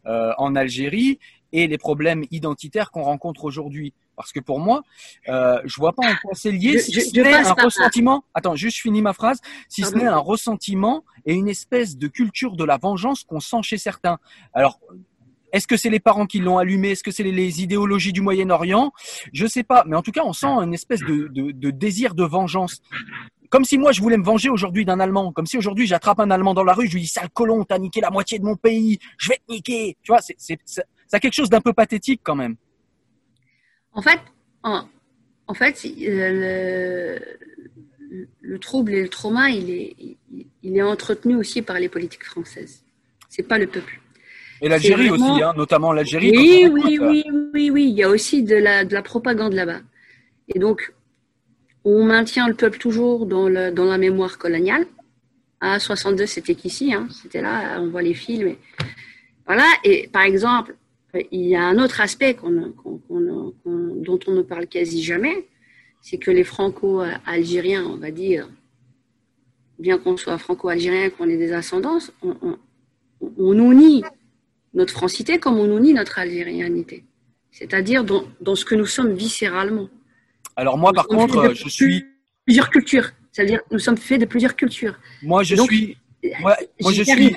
Speaker 3: euh, en Algérie et les problèmes identitaires qu'on rencontre aujourd'hui. Parce que pour moi, euh, je vois pas en quoi c'est lié, si
Speaker 4: je-
Speaker 3: ce n'est un
Speaker 4: là.
Speaker 3: ressentiment. Attends, juste finis ma phrase. Si ce
Speaker 4: Pardon.
Speaker 3: n'est un ressentiment et une espèce de culture de la vengeance qu'on sent chez certains. Alors. Est-ce que c'est les parents qui l'ont allumé? Est-ce que c'est les, les idéologies du Moyen-Orient? Je sais pas, mais en tout cas, on sent une espèce de, de, de désir de vengeance comme si moi je voulais me venger aujourd'hui d'un Allemand, comme si aujourd'hui j'attrape un Allemand dans la rue, je lui dis sale colon, t'as niqué la moitié de mon pays, je vais te niquer. Tu vois, c'est c'est c'est- ça a quelque chose d'un peu pathétique quand même.
Speaker 4: En fait, en, en fait, euh, le, le trouble et le trauma, il est, il, il est entretenu aussi par les politiques françaises. C'est pas le peuple.
Speaker 3: Et l'Algérie
Speaker 4: vraiment-
Speaker 3: aussi, hein, notamment l'Algérie.
Speaker 4: Oui, oui, oui, oui, oui. Il y a aussi de la, de la propagande là-bas. Et donc, on maintient le peuple toujours dans, le, dans la mémoire coloniale. À 62, c'était qu'ici, hein, c'était là, on voit les films. et- Voilà. Et par exemple, il y a un autre aspect dont on ne parle quasi jamais, c'est que les franco-algériens, on va dire, bien qu'on soit franco-algérien, qu'on ait des ascendances, on, nie notre francité comme on nous nie notre algérianité. C'est-à-dire dans, dans ce que nous sommes viscéralement.
Speaker 3: Alors moi, par
Speaker 4: On
Speaker 3: contre, je suis,
Speaker 4: Plusieurs cultures. C'est-à-dire nous sommes faits de plusieurs cultures.
Speaker 3: moi je
Speaker 4: Donc-
Speaker 3: suis, moi, moi je suis.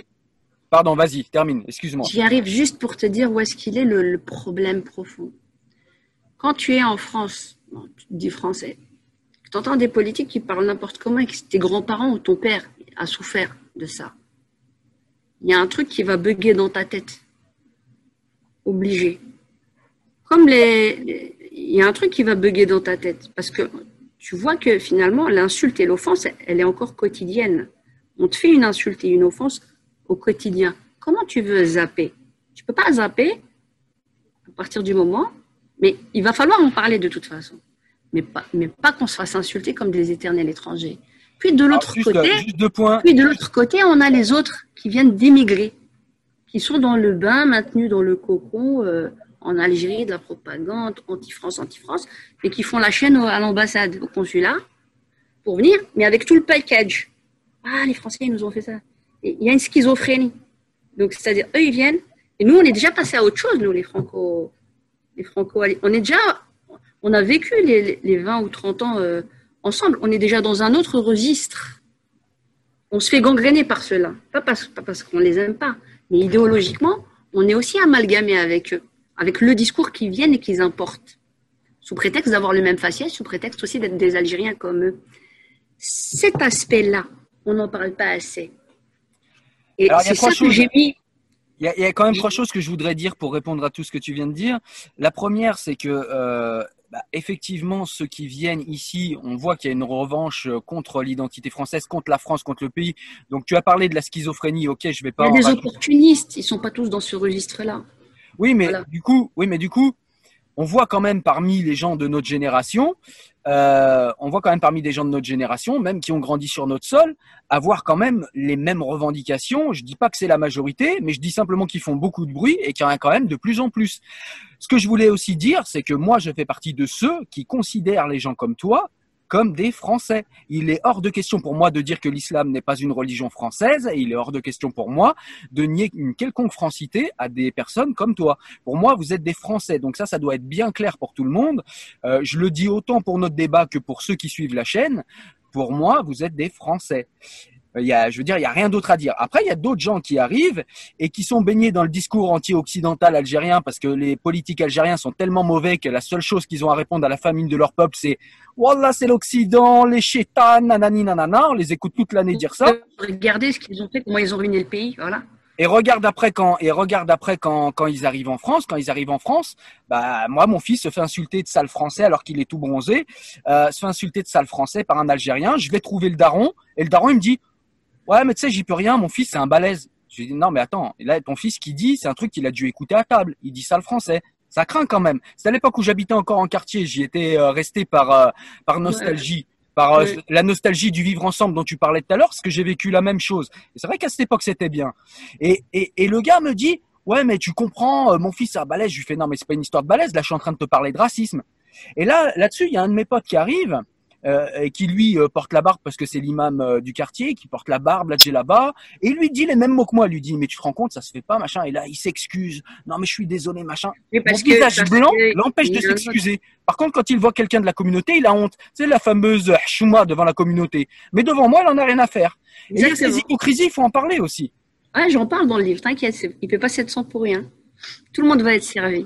Speaker 3: Pardon, vas-y, termine, excuse-moi.
Speaker 4: J'y arrive juste pour te dire où est-ce qu'il est le, problème profond. Quand tu es en France, tu te dis français, tu entends des politiques qui parlent n'importe comment et que tes grands-parents ou ton père a souffert de ça. Il y a un truc qui va bugger dans ta tête. Obligé. Comme les- il y a un truc qui va bugger dans ta tête parce que tu vois que finalement l'insulte et l'offense, elle est encore quotidienne. On te fait une insulte et une offense au quotidien. Comment tu veux zapper? Tu peux pas zapper à partir du moment, mais il va falloir en parler de toute façon. Mais pas, mais pas qu'on se fasse insulter comme des éternels étrangers. Puis de l'autre
Speaker 3: juste,
Speaker 4: côté,
Speaker 3: juste deux points.
Speaker 4: puis de l'autre côté, on a les autres qui viennent d'émigrer, qui sont dans le bain, maintenus dans le cocon euh, en Algérie, de la propagande anti-France, anti-France, et qui font la chaîne à l'ambassade, au consulat, pour venir, mais avec tout le package. Ah, les Français, ils nous ont fait ça. Il y a une schizophrénie. Donc, c'est-à-dire, eux, ils viennent, et nous, on est déjà passé à autre chose, nous, les Franco, les Franco, on est déjà, on a vécu les, les- les 20 ou 30 ans euh, ensemble. On est déjà dans un autre registre on se fait gangréner par cela. Pas parce, pas parce qu'on les aime pas, mais idéologiquement, on est aussi amalgamé avec eux, avec le discours qu'ils viennent et qu'ils importent, sous prétexte d'avoir le même faciès, sous prétexte aussi d'être des Algériens comme eux. Cet aspect-là, on n'en parle pas assez. Et
Speaker 3: il y
Speaker 4: c'est ça que j'ai mis.
Speaker 3: Il y, a, il y a quand même trois choses que je voudrais dire pour répondre à tout ce que tu viens de dire. La première, c'est que euh, bah, effectivement, ceux qui viennent ici, on voit qu'il y a une revanche euh, contre l'identité française, contre la France, contre le pays. Donc, tu as parlé de la schizophrénie. Ok, je vais
Speaker 4: Il
Speaker 3: pas.
Speaker 4: y a
Speaker 3: en
Speaker 4: des opportunistes, ils sont pas tous dans ce registre-là.
Speaker 3: Oui, mais
Speaker 4: Voilà.
Speaker 3: du coup, oui, mais du coup, on voit quand même parmi les gens de notre génération, euh, on voit quand même parmi des gens de notre génération, même qui ont grandi sur notre sol, avoir quand même les mêmes revendications. Je dis pas que c'est la majorité, mais je dis simplement qu'ils font beaucoup de bruit et qu'il y en a quand même de plus en plus. Ce que je voulais aussi dire, c'est que moi, je fais partie de ceux qui considèrent les gens comme toi comme des Français. Il est hors de question pour moi de dire que l'islam n'est pas une religion française et il est hors de question pour moi de nier une quelconque francité à des personnes comme toi. Pour moi, vous êtes des Français, donc ça, ça doit être bien clair pour tout le monde. Euh, je le dis autant pour notre débat que pour ceux qui suivent la chaîne. Pour moi, vous êtes des Français. Euh, Il y a, je veux dire, il y a rien d'autre à dire. Après, il y a d'autres gens qui arrivent et qui sont baignés dans le discours anti-occidental algérien parce que les politiques algériens sont tellement mauvais que la seule chose qu'ils ont à répondre à la famine de leur peuple, c'est Wallah, c'est l'Occident, les chétans, nanani, nanana. On les écoute toute l'année dire ça.
Speaker 4: Regardez ce qu'ils ont fait, comment ils ont ruiné le pays. Voilà.
Speaker 3: Et regarde après quand et regarde après quand quand ils arrivent en France, quand ils arrivent en France, bah moi mon fils se fait insulter de sale français alors qu'il est tout bronzé, euh, se fait insulter de sale français par un Algérien. Je vais trouver le daron et le daron il me dit ouais mais tu sais j'y peux rien, mon fils c'est un balèze. Je lui dis non mais attends, et là ton fils qui dit c'est un truc qu'il a dû écouter à table. Il dit sale français. Ça craint quand même. C'est à l'époque où j'habitais encore en quartier, j'y étais euh, resté par euh, par nostalgie. Par euh, la nostalgie du vivre ensemble dont tu parlais tout à l'heure, parce que j'ai vécu la même chose. Et c'est vrai qu'à cette époque, c'était bien. Et, et, et le gars me dit, ouais, mais tu comprends, euh, mon fils un balèze. Je lui fais, non, mais c'est pas une histoire de balèze. Là, je suis en train de te parler de racisme. Et là, là-dessus, il y a un de mes potes qui arrive, euh, et qui lui euh, porte la barbe parce que c'est l'imam euh, du quartier, qui porte la barbe, là, là-bas. Et il lui dit les mêmes mots que moi. Il lui dit, mais tu te rends compte, ça se fait pas, machin. Et là, il s'excuse. Non, mais je suis désolé, machin.
Speaker 4: Mais
Speaker 3: Mon visage blanc l'empêche de s'excuser. Par contre, quand il voit quelqu'un de la communauté, il a honte. C'est la fameuse chouma devant la communauté. Mais devant moi, il en a rien à faire. Et il y a ces
Speaker 4: Exactement.
Speaker 3: hypocrisies, il faut en parler aussi.
Speaker 4: Ouais, j'en parle dans le livre, t'inquiète, il ne peut pas 700 pour rien. Tout le monde va être servi.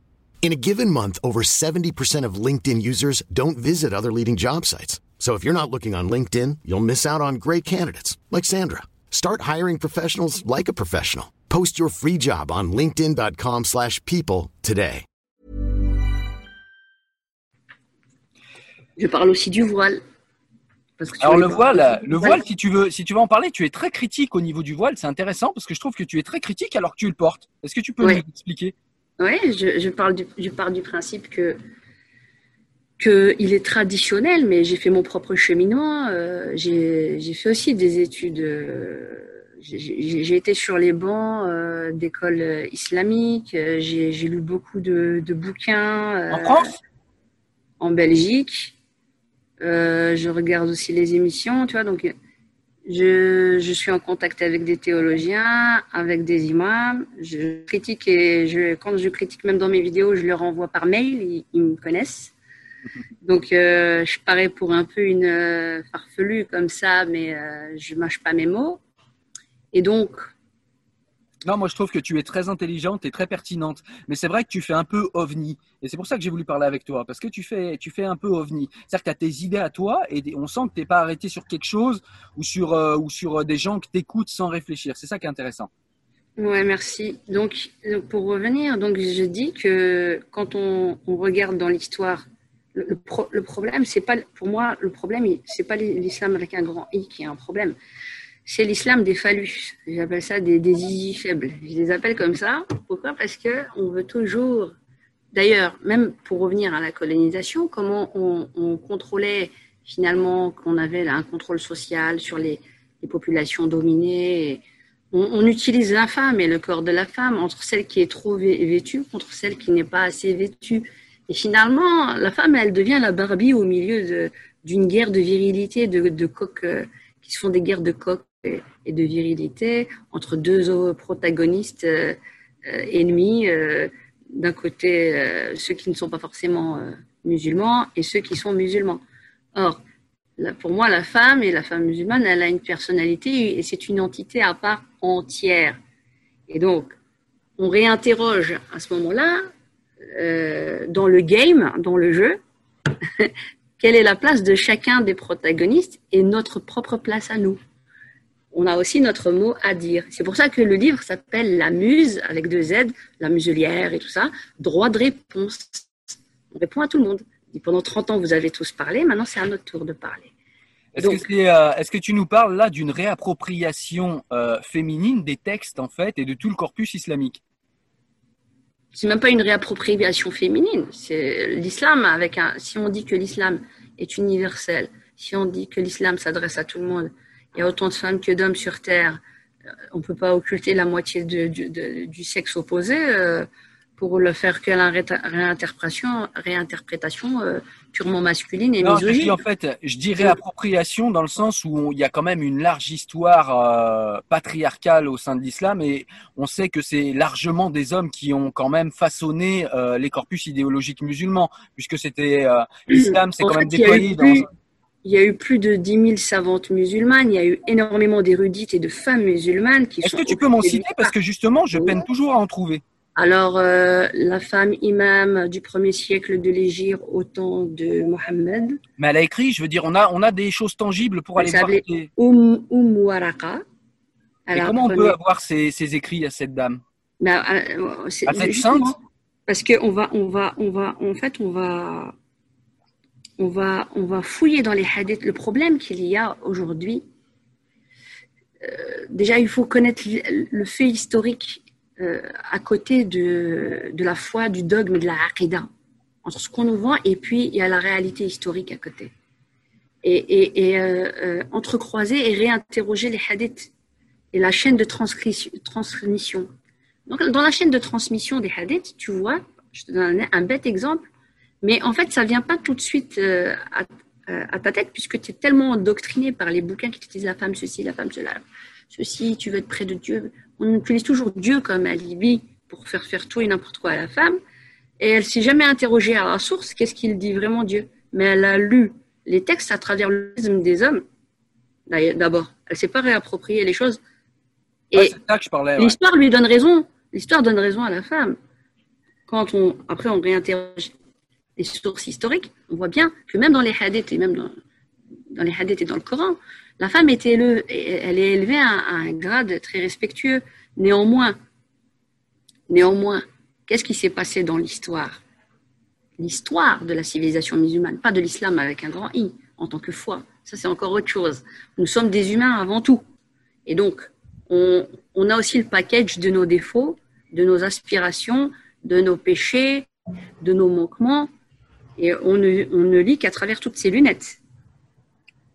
Speaker 5: In a given month, over 70% of LinkedIn users don't visit other leading job sites. So if you're not looking on LinkedIn, you'll miss out on great candidates like Sandra. Start hiring professionals like a professional. Post your free job on linkedin.com/people slash people today.
Speaker 4: Je parle aussi du voile. Parce que tu
Speaker 3: Alors le
Speaker 4: il
Speaker 3: voile, le voile, si tu veux, si tu veux en parler, tu es très critique au niveau du voile. C'est intéressant parce que je trouve que tu es très critique alors que tu le portes. Est-ce que tu peux
Speaker 4: Ouais.
Speaker 3: nous expliquer?
Speaker 4: Ouais, je, je parle du, je pars du principe que qu'il est traditionnel, mais j'ai fait mon propre cheminement. Euh, j'ai fait aussi des études. Euh, j'ai été sur les bancs euh, d'écoles islamiques. J'ai lu beaucoup de, de bouquins.
Speaker 3: en France?
Speaker 4: En Belgique. je regarde aussi les émissions, tu vois. Donc, je, je, suis en contact avec des théologiens, avec des imams. Je critique et je, quand je critique même dans mes vidéos, je leur envoie par mail. ils me connaissent. Donc, euh, je parais pour un peu une euh, farfelue comme ça, mais euh, je mâche pas mes mots. Et donc.
Speaker 3: Non, moi je trouve que tu es très intelligente et très pertinente. Mais c'est vrai que tu fais un peu ovni. Et c'est pour ça que j'ai voulu parler avec toi. Parce que tu fais, tu fais un peu ovni. C'est-à-dire que tu as tes idées à toi et on sent que tu n'es pas arrêté sur quelque chose ou sur, ou sur des gens que tu écoutes sans réfléchir. C'est ça qui est intéressant.
Speaker 4: Ouais, merci. Donc, pour revenir, donc je dis que quand on regarde dans l'histoire le, le, problème, c'est pas, pour moi, le problème, c'est pas l'islam avec un grand I qui est un problème. C'est l'islam des phallus. J'appelle ça des, des faibles. Je les appelle comme ça. Pourquoi? Parce que on veut toujours. D'ailleurs, même pour revenir à la colonisation, comment on, on contrôlait finalement qu'on avait un contrôle social sur les, populations dominées. On, utilise la femme et le corps de la femme entre celle qui est trop vêtue contre celle qui n'est pas assez vêtue. Et finalement, la femme, elle devient la Barbie au milieu d'une guerre de virilité, de, de euh, qui se font des guerres de coq et, de virilité entre deux protagonistes euh, euh, ennemis. D'un côté, ceux qui ne sont pas forcément musulmans et ceux qui sont musulmans. Or, pour moi, la femme et la femme musulmane, elle a une personnalité et c'est une entité à part entière. Et donc, on réinterroge à ce moment-là euh, dans le game, dans le jeu, quelle est la place de chacun des protagonistes et notre propre place à nous. On a aussi notre mot à dire. C'est pour ça que le livre s'appelle La Muse, avec deux Z, la muselière et tout ça, droit de réponse. On répond à tout le monde. Et pendant 30 ans, vous avez tous parlé, maintenant c'est à notre tour de parler.
Speaker 3: Est-ce que, euh, est, que, tu nous parles là d'une réappropriation euh, féminine des textes en fait et de tout le corpus islamique?
Speaker 4: C'est même pas une réappropriation féminine. C'est l'islam avec un. Si on dit que l'islam est universel, si on dit que l'islam s'adresse à tout le monde, il y a autant de femmes que d'hommes sur terre. Euh, on peut pas occulter la moitié de, du sexe opposé. Euh, pour le faire que la réinterprétation, réinterprétation euh, purement masculine et misogyne.
Speaker 3: Je dis, en fait, je dis réappropriation dans le sens où il y a quand même une large histoire euh, patriarcale au sein de l'islam et on sait que c'est largement des hommes qui ont quand même façonné euh, les corpus idéologiques musulmans, puisque c'était l'islam, c'est quand même déployé dans.
Speaker 4: Il y a eu plus de 10 000 savantes musulmanes, il y a eu énormément d'érudites et de femmes musulmanes qui
Speaker 3: Est-ce que tu peux m'en citer? Parce que justement, je peine toujours à en trouver.
Speaker 4: Alors, euh, la femme imam du premier siècle de l'Égypte au temps de Mohammed.
Speaker 3: Mais elle a écrit, je veux dire, on a, on a des choses tangibles pour aller voir.
Speaker 4: Elle Oum, Oum Waraka.
Speaker 3: Et comment on peut avoir ces, ces, écrits à cette dame?
Speaker 4: Ben, euh,
Speaker 3: À cette sainte?
Speaker 4: Parce qu'on va, on va, on va, en fait, on va, on va, on va fouiller dans les hadiths. Le problème qu'il y a aujourd'hui, euh, déjà, il faut connaître le fait historique euh, à côté de, de, la foi, du dogme, de la aqidah, entre ce qu'on nous vend et puis il y a la réalité historique à côté. Et, et, et euh, entrecroiser et réinterroger les hadiths et la chaîne de transmission. Donc, dans la chaîne de transmission des hadiths, tu vois, je te donne un, bête exemple, mais en fait, ça vient pas tout de suite à, à, ta tête puisque tu es tellement endoctriné par les bouquins qui te disent la femme ceci, la femme cela, ceci, tu veux être près de Dieu on utilise toujours Dieu comme alibi pour faire faire tout et n'importe quoi à la femme. Et elle s'est jamais interrogée à la source, qu'est-ce qu'il dit vraiment Dieu? Mais elle a lu les textes à travers le prisme des hommes. D'abord, elle s'est pas réapproprié les choses.
Speaker 3: Et
Speaker 4: l'histoire lui donne raison. L'histoire donne raison à la femme. Quand on, après, on réinterroge les sources historiques, on voit bien que même dans les hadiths et même dans, les hadiths et dans le Coran, la femme est élevée, elle est élevée à, un grade très respectueux. Néanmoins, néanmoins, qu'est-ce qui s'est passé dans l'histoire? L'histoire de la civilisation musulmane, pas de l'islam avec un grand I, en tant que foi. Ça, c'est encore autre chose. Nous sommes des humains avant tout. Et donc, on, on a aussi le package de nos défauts, de nos aspirations, de nos péchés, de nos manquements. Et on ne, on ne lit qu'à travers toutes ces lunettes.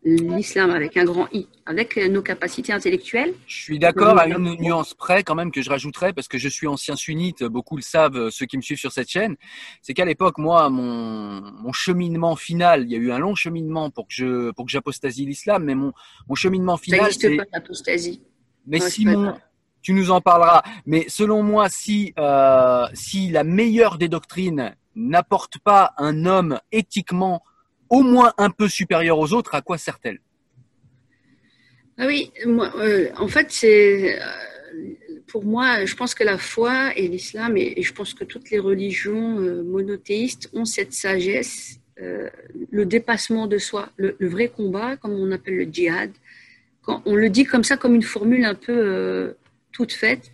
Speaker 4: L'islam avec un grand I, avec nos capacités intellectuelles.
Speaker 3: Je suis d'accord à une nuance près quand même que je rajouterais parce que je suis ancien sunnite, beaucoup le savent ceux qui me suivent sur cette chaîne. C'est qu'à l'époque, moi, mon, mon cheminement final, il y a eu un long cheminement pour que je pour que j'apostasie l'islam, mais mon, mon cheminement final.
Speaker 4: Ça n'existe pas l'apostasie.
Speaker 3: Mais Simon, tu nous en parleras. Mais selon moi, si euh, si la meilleure des doctrines n'apporte pas un homme éthiquement au moins un peu supérieure aux autres, à quoi sert-elle?
Speaker 4: Ah oui, euh, en fait, c'est euh, pour moi, je pense que la foi et l'islam, et, je pense que toutes les religions euh, monothéistes ont cette sagesse, le dépassement de soi, le, vrai combat, comme on appelle le djihad. Quand on le dit comme ça, comme une formule un peu toute faite.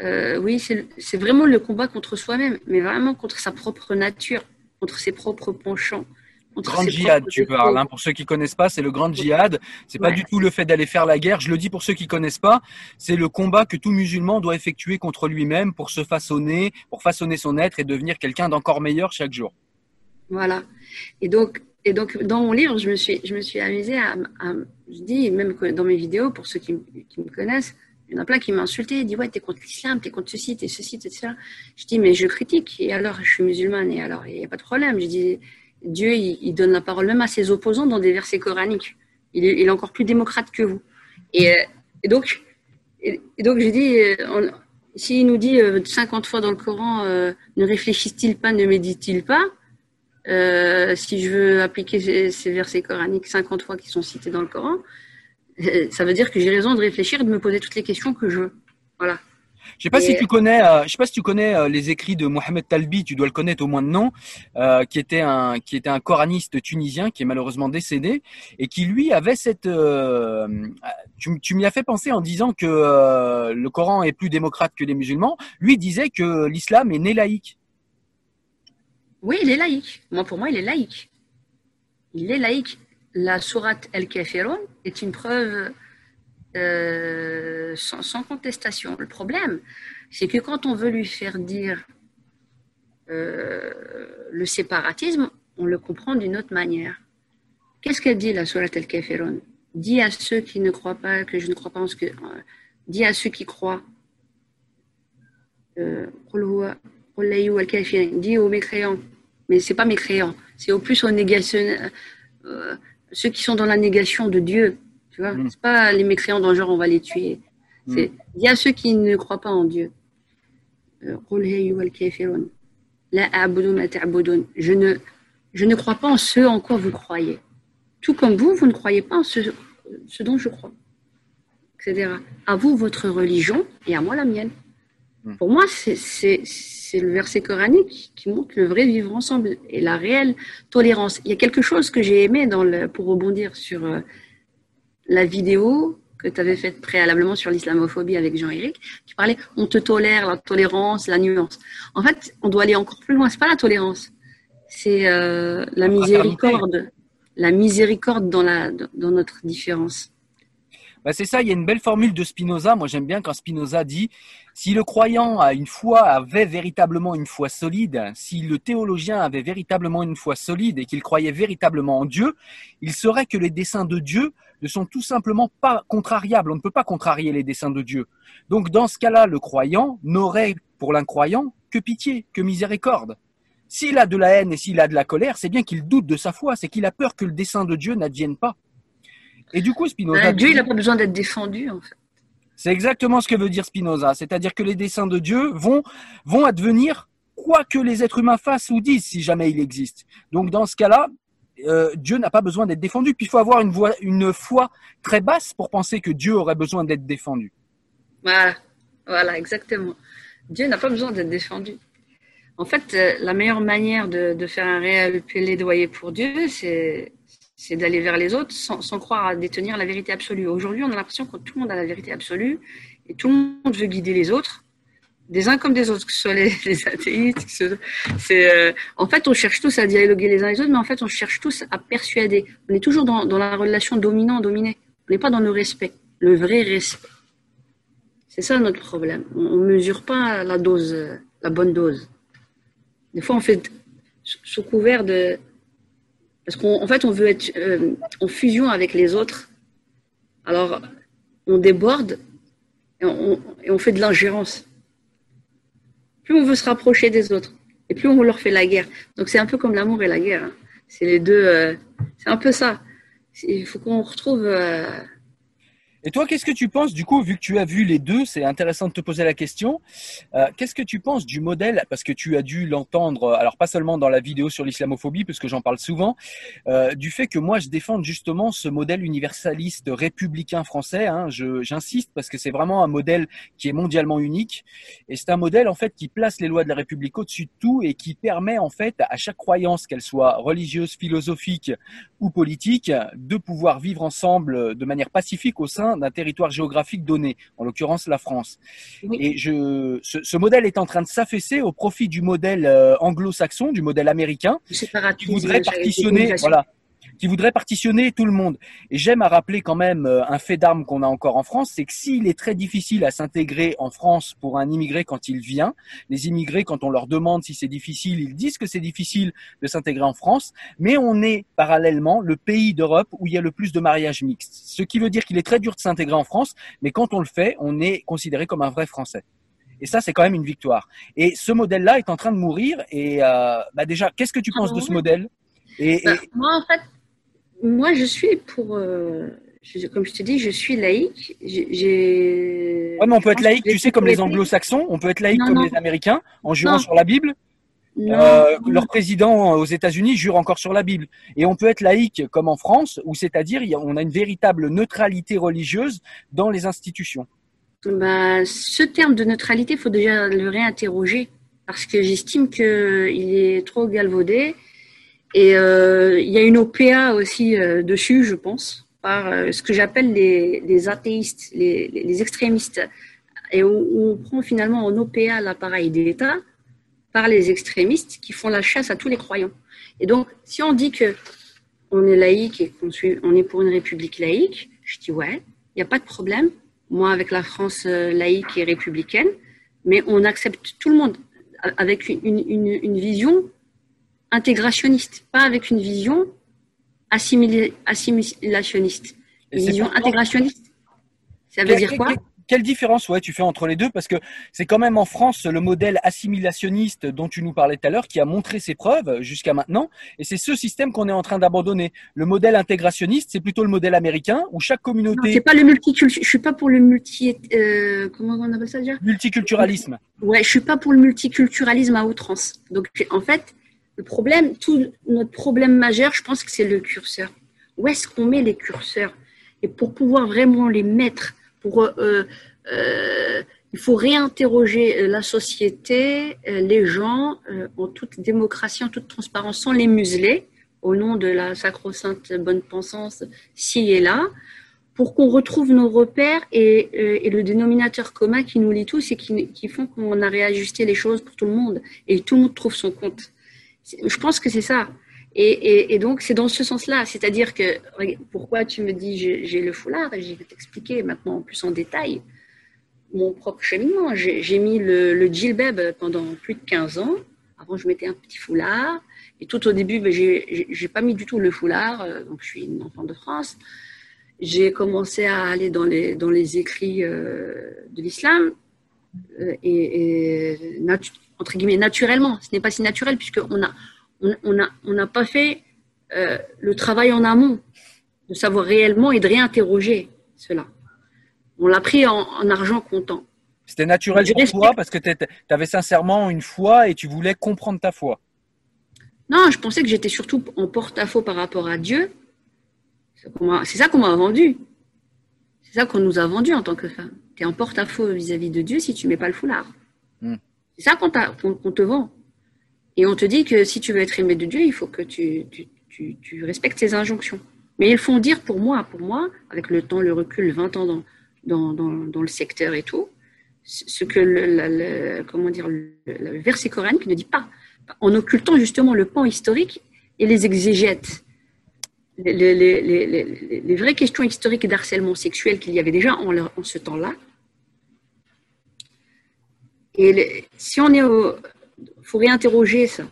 Speaker 4: Oui, c'est vraiment le combat contre soi-même, mais vraiment contre sa propre nature, contre ses propres penchants.
Speaker 3: Grand djihad, tu parles. Hein. Pour ceux qui connaissent pas, c'est le grand djihad. C'est pas du tout le fait d'aller faire la guerre. Je le dis pour ceux qui connaissent pas. C'est le combat que tout musulman doit effectuer contre lui-même pour se façonner, pour façonner son être et devenir quelqu'un d'encore meilleur chaque jour.
Speaker 4: Voilà. Et donc, et donc, dans mon livre, je me suis, je me suis amusée à, je dis, même que dans mes vidéos, pour ceux qui, me connaissent, il y en a plein qui insulté, ils disent, ouais, t'es contre l'islam, t'es contre ceci, t'es ceci, t'es cela. Je dis, mais je critique. Et alors, je suis musulmane. Et alors, il n'y a pas de problème. Je dis, Dieu, il, donne la parole même à ses opposants dans des versets coraniques. Il est, encore plus démocrate que vous. Et, euh, donc, donc j'ai dit, euh, s'il nous dit 50 euh, fois dans le Coran, ne réfléchit-il pas, ne médite-t-il pas Si je veux appliquer ces, versets coraniques 50 fois qui sont cités dans le Coran, ça veut dire que j'ai raison de réfléchir et de me poser toutes les questions que je veux. Voilà.
Speaker 3: Je sais pas si tu connais, euh, je sais pas si tu connais euh, les écrits de Mohamed Talbi, tu dois le connaître au moins de nom, euh, qui était un qui était un coraniste tunisien qui est malheureusement décédé et qui lui avait cette tu, tu m'y as fait penser en disant que le Coran est plus démocrate que les musulmans. Lui disait que l'islam est né laïque.
Speaker 4: Oui, il est laïque. Moi, pour moi, il est laïque. Il est laïque. La sourate El-Kafirun est une preuve euh, sans, contestation. Le problème, c'est que quand on veut lui faire dire euh, le séparatisme, on le comprend d'une autre manière. Qu'est-ce qu'elle dit la Surat al-Kafirun Dis à ceux qui ne croient pas que je ne crois pas en ce que. Dis à ceux qui croient. Euh, dis aux mécréants. Mais c'est pas mécréants, c'est au plus aux négationnistes, ceux qui sont dans la négation de Dieu, tu vois, mm. c'est pas les mécréants dans le genre on va les tuer. Mm. C'est il y a ceux qui ne croient pas en Dieu. Euh, je ne je ne crois pas en ce en quoi vous croyez. Tout comme vous, vous ne croyez pas en ce, ce dont je crois. Etc. À vous votre religion et à moi la mienne. Mm. Pour moi, c'est le verset coranique qui montre le vrai vivre ensemble et la réelle tolérance. Il y a quelque chose que j'ai aimé dans le, pour rebondir sur euh, la vidéo que tu avais faite préalablement sur l'islamophobie avec Jean-Éric, qui parlait on te tolère, la tolérance, la nuance. En fait, on doit aller encore plus loin. C'est pas la tolérance, c'est euh, la miséricorde, la miséricorde dans, la, dans notre différence.
Speaker 3: Bah c'est ça, il y a une belle formule de Spinoza. Moi, j'aime bien quand Spinoza dit si le croyant a une foi, avait véritablement une foi solide, si le théologien avait véritablement une foi solide et qu'il croyait véritablement en Dieu, il saurait que les desseins de Dieu ne sont tout simplement pas contrariables. On ne peut pas contrarier les desseins de Dieu. Donc, dans ce cas-là, le croyant n'aurait pour l'incroyant que pitié, que miséricorde. S'il a de la haine et s'il a de la colère, c'est bien qu'il doute de sa foi, c'est qu'il a peur que le dessein de Dieu n'advienne pas. Et du coup, Spinoza.
Speaker 4: Euh, Dieu, il n'a pas besoin d'être défendu, en fait.
Speaker 3: C'est exactement ce que veut dire Spinoza. C'est-à-dire que les desseins de Dieu vont, vont advenir quoi que les êtres humains fassent ou disent, si jamais il existe. Donc, dans ce cas-là, euh, Dieu n'a pas besoin d'être défendu. Puis il faut avoir une, voix, une foi très basse pour penser que Dieu aurait besoin d'être défendu.
Speaker 4: Voilà, voilà, exactement. Dieu n'a pas besoin d'être défendu. En fait, euh, la meilleure manière de, de faire un réel plaidoyer pour Dieu, c'est c'est d'aller vers les autres sans, croire à détenir la vérité absolue. Aujourd'hui, on a l'impression que tout le monde a la vérité absolue et tout le monde veut guider les autres, des uns comme des autres, que ce soit les, athéistes. c'est, euh, en fait, on cherche tous à dialoguer les uns les autres, mais en fait, on cherche tous à persuader. On est toujours dans, la relation dominant-dominé. On n'est pas dans le respect, le vrai respect. C'est ça notre problème. On ne mesure pas la dose, la bonne dose. Des fois, on fait sous couvert de. Parce qu'en en fait, on veut être euh, en fusion avec les autres. Alors, on déborde et on, fait de l'ingérence. Plus on veut se rapprocher des autres, et plus on leur fait la guerre. Donc, c'est un peu comme l'amour et la guerre. hein. C'est les deux. euh, c'est un peu ça. Il faut qu'on retrouve. euh,
Speaker 3: Et toi, qu'est-ce que tu penses, du coup, vu que tu as vu les deux, c'est intéressant de te poser la question, euh, qu'est-ce que tu penses du modèle, parce que tu as dû l'entendre, alors pas seulement dans la vidéo sur l'islamophobie, parce que j'en parle souvent, euh, du fait que moi, je défends justement ce modèle universaliste républicain français, hein, j'insiste, parce que c'est vraiment un modèle qui est mondialement unique, et c'est un modèle, en fait, qui place les lois de la République au-dessus de tout, et qui permet, en fait, à chaque croyance, qu'elle soit religieuse, philosophique ou politique, de pouvoir vivre ensemble de manière pacifique au sein d'un territoire géographique donné, en l'occurrence la France. Et je, ce, ce modèle est en train de s'affaisser au profit du modèle euh, anglo-saxon, du modèle américain, qui voudrait partitionner, voilà, qui voudrait partitionner tout le monde. Et j'aime à rappeler quand même euh, un fait d'armes qu'on a encore en France, c'est que s'il est très difficile à s'intégrer en France pour un immigré quand il vient, les immigrés, quand on leur demande si c'est difficile, ils disent que c'est difficile de s'intégrer en France, mais on est parallèlement le pays d'Europe où il y a le plus de mariages mixtes. Ce qui veut dire qu'il est très dur de s'intégrer en France, mais quand on le fait, on est considéré comme un vrai Français. Et ça, c'est quand même une victoire. Et ce modèle-là est en train de mourir. Et euh, bah déjà, qu'est-ce que tu penses de ce modèle? Et,
Speaker 4: Bah,
Speaker 3: et-
Speaker 4: moi, en fait, moi, je suis pour. euh, je- comme je te dis, je suis laïque. J'ai-.
Speaker 3: Ouais, mais on peut être laïque,
Speaker 4: que
Speaker 3: tu sais, comme les anglo-saxons, on peut être laïque
Speaker 4: Non,
Speaker 3: comme
Speaker 4: non.
Speaker 3: les Américains, en jurant
Speaker 4: Non.
Speaker 3: sur la Bible.
Speaker 4: Non,
Speaker 3: Euh, leur président aux États-Unis jure encore sur la Bible. Et on peut être laïque comme en France, où c'est-à-dire on a une véritable neutralité religieuse dans les institutions.
Speaker 4: Bah, ce terme de neutralité, il faut déjà le réinterroger parce que j'estime qu'il est trop galvaudé. Et euh, il y a une OPA aussi euh, dessus, je pense, par euh, ce que j'appelle les, athéistes, les, extrémistes. Et où on prend finalement en OPA l'appareil d'État par les extrémistes qui font la chasse à tous les croyants. Et donc, si on dit que on est laïque et qu'on on est pour une république laïque, je dis ouais, il n'y a pas de problème. Moi, avec la France laïque et républicaine, mais on accepte tout le monde avec une vision intégrationniste, pas avec une vision assimilé- assimilationniste. Une vision intégrationniste. Ça veut
Speaker 3: Quelle-
Speaker 4: dire quoi?
Speaker 3: quelle- Quelle différence ouais, tu fais entre les deux? Parce que c'est quand même en France le modèle assimilationniste dont tu nous parlais tout à l'heure qui a montré ses preuves jusqu'à maintenant. Et c'est ce système qu'on est en train d'abandonner. Le modèle intégrationniste, c'est plutôt le modèle américain où chaque communauté...
Speaker 4: c'est pas le multiculturalisme. Je suis pas pour le multi. euh, comment on appelle ça déjà?
Speaker 3: Multiculturalisme.
Speaker 4: Ouais, je suis pas pour le multiculturalisme à outrance. Donc, en fait, le problème, tout notre problème majeur, je pense que c'est le curseur. Où est-ce qu'on met les curseurs? Et pour pouvoir vraiment les mettre, pour, euh, euh, il faut réinterroger la société, euh, les gens, en toute démocratie, en toute transparence, sans les museler, au nom de la sacro-sainte bonne pensance, ci et là, pour qu'on retrouve nos repères et, le dénominateur commun qui nous lie tous et qui font qu'on a réajusté les choses pour tout le monde et tout le monde trouve son compte. Je pense que c'est ça. Et, donc, c'est dans ce sens-là. C'est-à-dire que, pourquoi tu me dis j'ai le foulard, je vais t'expliquer maintenant plus en détail mon propre cheminement. J'ai mis le, le pendant plus de 15 ans. Avant, je mettais un petit foulard. Et tout au début, ben, j'ai- j'ai pas mis du tout le foulard. euh, Donc, je suis une enfant de France. J'ai commencé à aller dans les, écrits euh, de l'islam. euh, et, et entre guillemets naturellement. Ce n'est pas si naturel puisqu'on a, on, on a, on n'a pas fait euh, le travail en amont de savoir réellement et de réinterroger cela. On l'a pris en, en argent comptant.
Speaker 3: C'était naturel pour toi parce que tu avais sincèrement une foi et tu voulais comprendre ta foi.
Speaker 4: Non, je pensais que j'étais surtout en porte-à-faux par rapport à Dieu. C'est ça qu'on m'a vendu. C'est ça qu'on nous a vendu en tant que femme. Tu es en porte-à-faux vis-à-vis de Dieu si tu mets pas le foulard.
Speaker 3: Hmm.
Speaker 4: C'est ça qu'on te vend. Et on te dit que si tu veux être aimé de Dieu, il faut que tu, respectes ses injonctions. Mais ils font dire pour moi, pour moi, avec le temps, le recul, 20 ans dans, le secteur et tout, ce que le, comment dire, le, verset coranique ne dit pas, en occultant justement le pan historique et les exégètes. Les, vraies questions historiques d'harcèlement sexuel qu'il y avait déjà en ce temps-là. Et si on est au, faut réinterroger ça.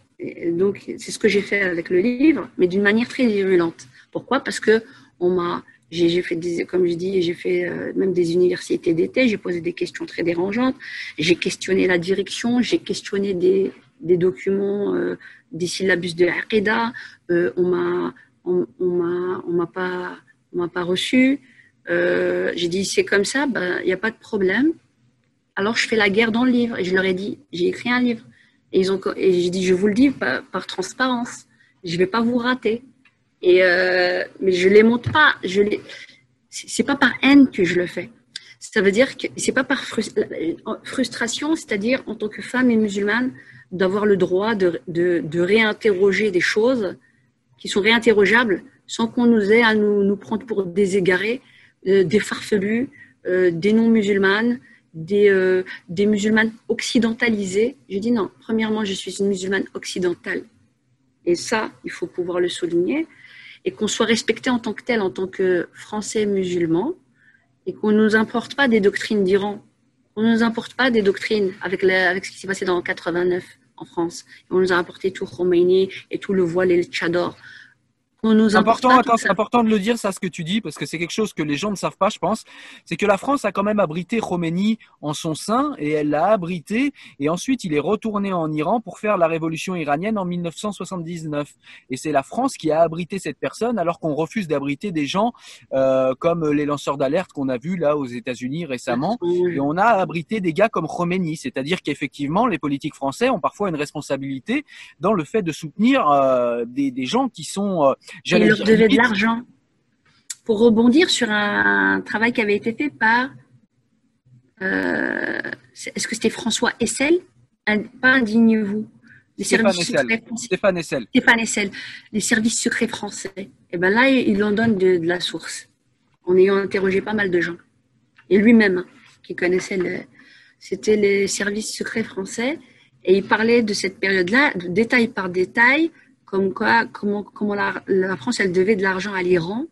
Speaker 4: Donc, c'est ce que j'ai fait avec le livre, mais d'une manière très virulente. Pourquoi? Parce que on m'a, j'ai fait des, comme je dis, j'ai fait euh, même des universités d'été. J'ai posé des questions très dérangeantes. J'ai questionné la direction. J'ai questionné des, des documents, euh, des syllabus de Aqida. Euh, on m'a, on, on m'a, on m'a pas, on m'a pas reçu. J'ai dit c'est comme ça, il ben, n'y a pas de problème. Alors je fais la guerre dans le livre et je leur ai dit j'ai écrit un livre. Et, et j'ai dit, je vous le dis par, par transparence, je vais pas vous rater. Et euh, mais je les monte pas. Je les, c'est pas par haine que je le fais. Ça veut dire que c'est pas par frustration, c'est-à-dire en tant que femme et musulmane d'avoir le droit de, de, de, réinterroger des choses qui sont réinterrogeables sans qu'on nous ait à nous, nous prendre pour des égarés, euh, des farfelus, euh, des non-musulmanes, des, euh, des musulmanes occidentalisées. Je dis non, premièrement, je suis une musulmane occidentale. Et ça, il faut pouvoir le souligner. Et qu'on soit respecté en tant que tel, en tant que français musulman, et qu'on ne nous importe pas des doctrines d'Iran. On ne nous importe pas des doctrines avec, avec ce qui s'est passé dans 89 en France. on nous a apporté tout Khomeini et tout le voile et le tchador.
Speaker 3: C'est important, attends, c'est important de le dire, ça, ce que tu dis, parce que c'est quelque chose que les gens ne savent pas, je pense. C'est que la France a quand même abrité Khomeini en son sein, et elle l'a abrité, et ensuite il est retourné en Iran pour faire la révolution iranienne en 1979. Et c'est la France qui a abrité cette personne, alors qu'on refuse d'abriter des gens euh, comme les lanceurs d'alerte qu'on a vus là aux États-Unis récemment. Et on a abrité des gars comme Khomeini, c'est-à-dire qu'effectivement, les politiques français ont parfois une responsabilité dans le fait de soutenir euh, des, des, gens qui sont euh,
Speaker 4: il leur devait de l'argent. Pour rebondir sur un travail qui avait été fait par, euh, est-ce que c'était François Essel? Pas indignez-vous.
Speaker 3: Les Stéphane services Essel. secrets français. Stéphane Essel.
Speaker 4: Stéphane Essel. Les services secrets français. Et eh ben là, il en donne de, la source, en ayant interrogé pas mal de gens. Et lui-même, hein, qui connaissait le, c'était les services secrets français. Et il parlait de cette période-là, de détail par détail, comme quoi, comment, la, France, elle devait de l'argent à l'Iran.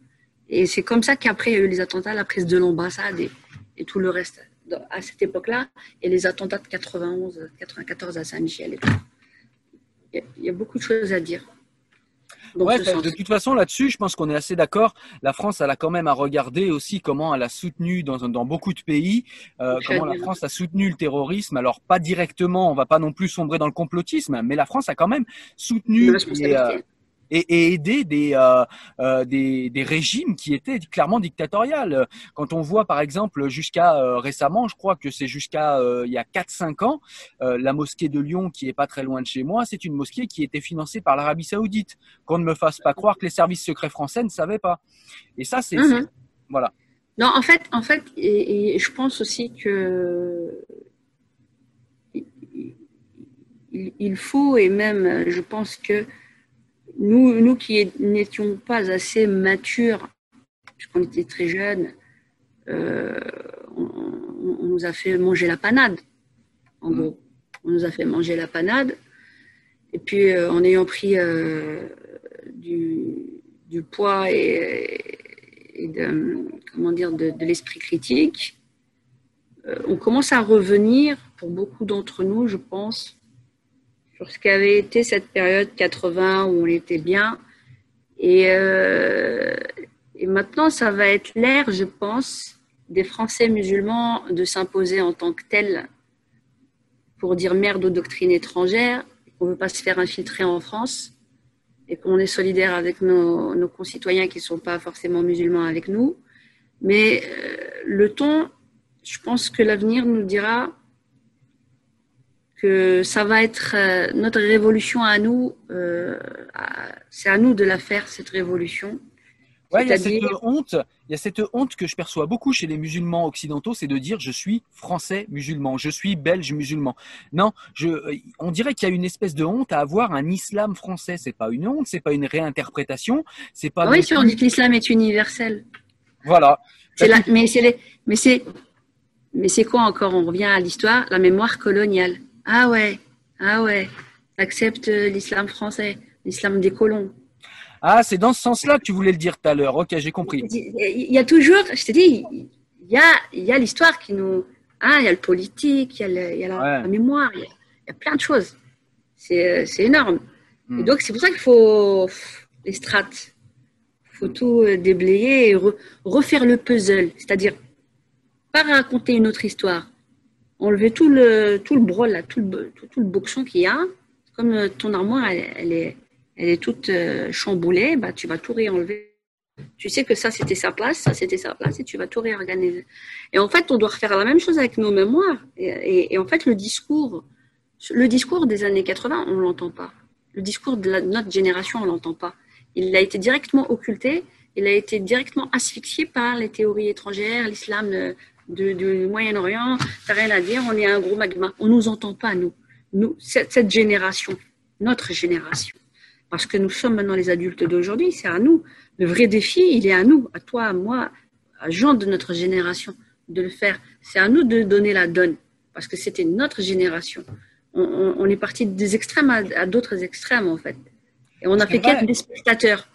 Speaker 4: Et c'est comme ça qu'après, il y a eu les attentats, la prise de l'ambassade et, tout le reste à cette époque-là, et les attentats de 91, 94 à Saint-Michel. Il y, a, beaucoup de choses à dire.
Speaker 3: Ouais, de toute façon, là-dessus, je pense qu'on est assez d'accord. La France, elle a quand même à regarder aussi comment elle a soutenu dans, dans beaucoup de pays, euh, comment la France a soutenu le terrorisme. Alors, pas directement, on va pas non plus sombrer dans le complotisme, mais la France a quand même soutenu et, et aider des, euh, euh, des, des, régimes qui étaient clairement dictatoriales. Quand on voit par exemple jusqu'à euh, récemment, je crois que c'est jusqu'à il y a 4-5 ans, la mosquée de Lyon qui est pas très loin de chez moi, c'est une mosquée qui était financée par l'Arabie Saoudite. Qu'on ne me fasse pas croire que les services secrets français ne savaient pas. Et ça, c'est
Speaker 4: mhm.
Speaker 3: voilà.
Speaker 4: Non, en fait, en fait, et, et je pense aussi que il faut et même, je pense que nous, nous qui n'étions pas assez matures, puisqu'on était très jeunes, euh, on, nous a fait manger la panade, en gros. On nous a fait manger la panade. Et puis, euh, en ayant pris euh, du, du, poids et, de, comment dire, de, de l'esprit critique, on commence à revenir, pour beaucoup d'entre nous, je pense, sur ce qu'avait été cette période 80 où on était bien. Et, euh, et maintenant, ça va être l'ère, je pense, des Français musulmans de s'imposer en tant que tels pour dire merde aux doctrines étrangères, qu'on ne veut pas se faire infiltrer en France et qu'on est solidaire avec nos, nos concitoyens qui ne sont pas forcément musulmans avec nous. Mais euh, le ton, je pense que l'avenir nous dira que ça va être euh, notre révolution à nous. Euh, c'est à nous de la faire cette révolution.
Speaker 3: Ouais, il y a cette honte. Il y a cette honte que je perçois beaucoup chez les musulmans occidentaux, c'est de dire je suis français musulman, je suis belge musulman. Non, je, on dirait qu'il y a une espèce de honte à avoir un islam français. C'est pas une honte, c'est pas une réinterprétation, c'est pas.
Speaker 4: Oui, si on dit que l'islam est universel.
Speaker 3: Voilà.
Speaker 4: La, mais c'est, mais c'est, mais c'est quoi encore? On revient à l'histoire, la mémoire coloniale. Ah ouais, ah ouais, accepte l'islam français, l'islam des colons.
Speaker 3: Ah, c'est dans ce sens-là que tu voulais le dire tout à l'heure. Ok, j'ai compris.
Speaker 4: Il y a toujours, je te dis, il y a, il y a l'histoire qui nous. Ah, il y a le politique, il y a, il y a la, mémoire, il y, a, plein de choses. C'est énorme. Et donc, c'est pour ça qu'il faut les strates. Il faut tout euh, déblayer et refaire le puzzle. C'est-à-dire, pas raconter une autre histoire. Enlever tout le, tout le brol, là, tout, le, tout, le boxon qu'il y a. Comme euh, ton armoire, elle, est, elle est toute euh, chamboulée, bah, tu vas tout réenlever. Tu sais que ça, c'était sa place, ça, c'était sa place, et tu vas tout réorganiser. Et en fait, on doit refaire la même chose avec nos mémoires. Et, en fait, le discours, le discours des années 80, on ne l'entend pas. Le discours de, notre génération, on ne l'entend pas. Il a été directement occulté, il a été directement asphyxié par les théories étrangères, l'islam du Moyen-Orient. T'as rien à dire, on est un gros magma. On ne nous entend pas, nous. nous cette, génération, notre génération. Parce que nous sommes maintenant les adultes d'aujourd'hui, c'est à nous. Le vrai défi, il est à nous, à toi, à moi, à gens de notre génération, de le faire. C'est à nous de donner la donne, parce que c'était notre génération on, est parti des extrêmes à, d'autres extrêmes, en fait. Et on a fait qu'être des spectateurs.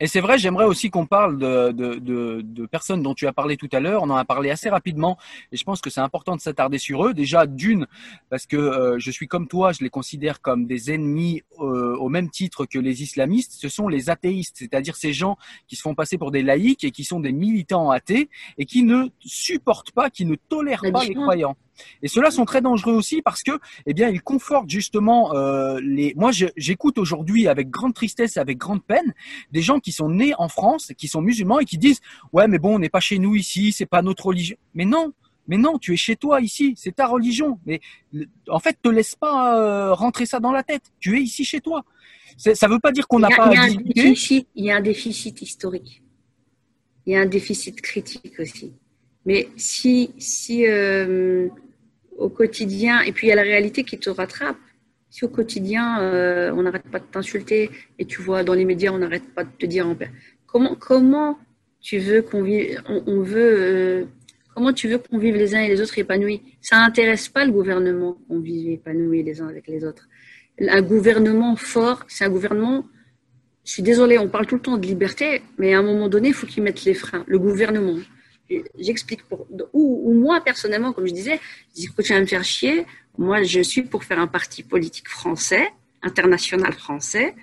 Speaker 3: Et c'est vrai, j'aimerais aussi qu'on parle de, de, personnes dont tu as parlé tout à l'heure. On en a parlé assez rapidement et je pense que c'est important de s'attarder sur eux. Déjà, d'une, parce que euh, je suis comme toi, je les considère comme des ennemis euh, au même titre que les islamistes. Ce sont les athéistes, c'est-à-dire ces gens qui se font passer pour des laïcs et qui sont des militants athées et qui ne supportent pas, qui ne tolèrent pas les croyants. Et ceux-là sont très dangereux aussi parce que, eh bien, ils confortent justement euh, les. Moi, j'écoute aujourd'hui avec grande tristesse et avec grande peine des gens qui sont nés en France, qui sont musulmans et qui disent ouais, mais bon, on n'est pas chez nous ici, c'est pas notre religion. Mais non, mais non, tu es chez toi ici, c'est ta religion. Mais en fait, te laisse pas euh, rentrer ça dans la tête. Tu es ici chez toi. Ça ne veut pas dire qu'on n'a pas.
Speaker 4: Il y, a un déficit, il y a un déficit historique. Il y a un déficit critique aussi. Mais si, si euh, au quotidien, et puis il y a la réalité qui te rattrape. Si au quotidien, euh, on n'arrête pas de t'insulter et tu vois dans les médias, on n'arrête pas de te dire en comment, comment tu veux qu'on vive, on, veut, euh, comment tu veux qu'on vive les uns et les autres épanouis? Ça n'intéresse pas le gouvernement qu'on vive épanouis les uns avec les autres. Un gouvernement fort, c'est un gouvernement. Je suis désolée, on parle tout le temps de liberté, mais à un moment donné, il faut qu'ils mettent les freins. Le gouvernement j'explique pour, ou, moi personnellement, comme je disais, je dis que tu vas me faire chier. Moi, je suis pour faire un parti politique français, international français,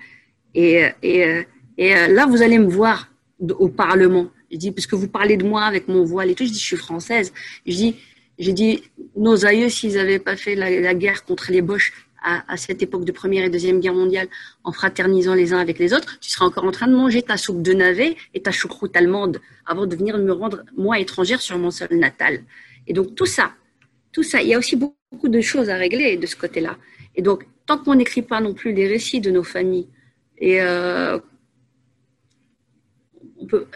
Speaker 4: et, euh, là, vous allez me voir au Parlement. Je dis, parce que vous parlez de moi avec mon voile et tout, je dis, je suis française. Je dis, nos aïeux, s'ils n'avaient pas fait la, guerre contre les Boches, à, cette époque de Première et Deuxième Guerre mondiale en fraternisant les uns avec les autres, tu seras encore en train de manger ta soupe de navet et ta choucroute allemande avant de venir me rendre, moi, étrangère sur mon sol natal. Et donc, tout ça, tout ça, il y a aussi beaucoup de choses à régler de ce côté-là. Et donc, tant qu'on n'écrit pas non plus les récits de nos familles, et euh, on peut.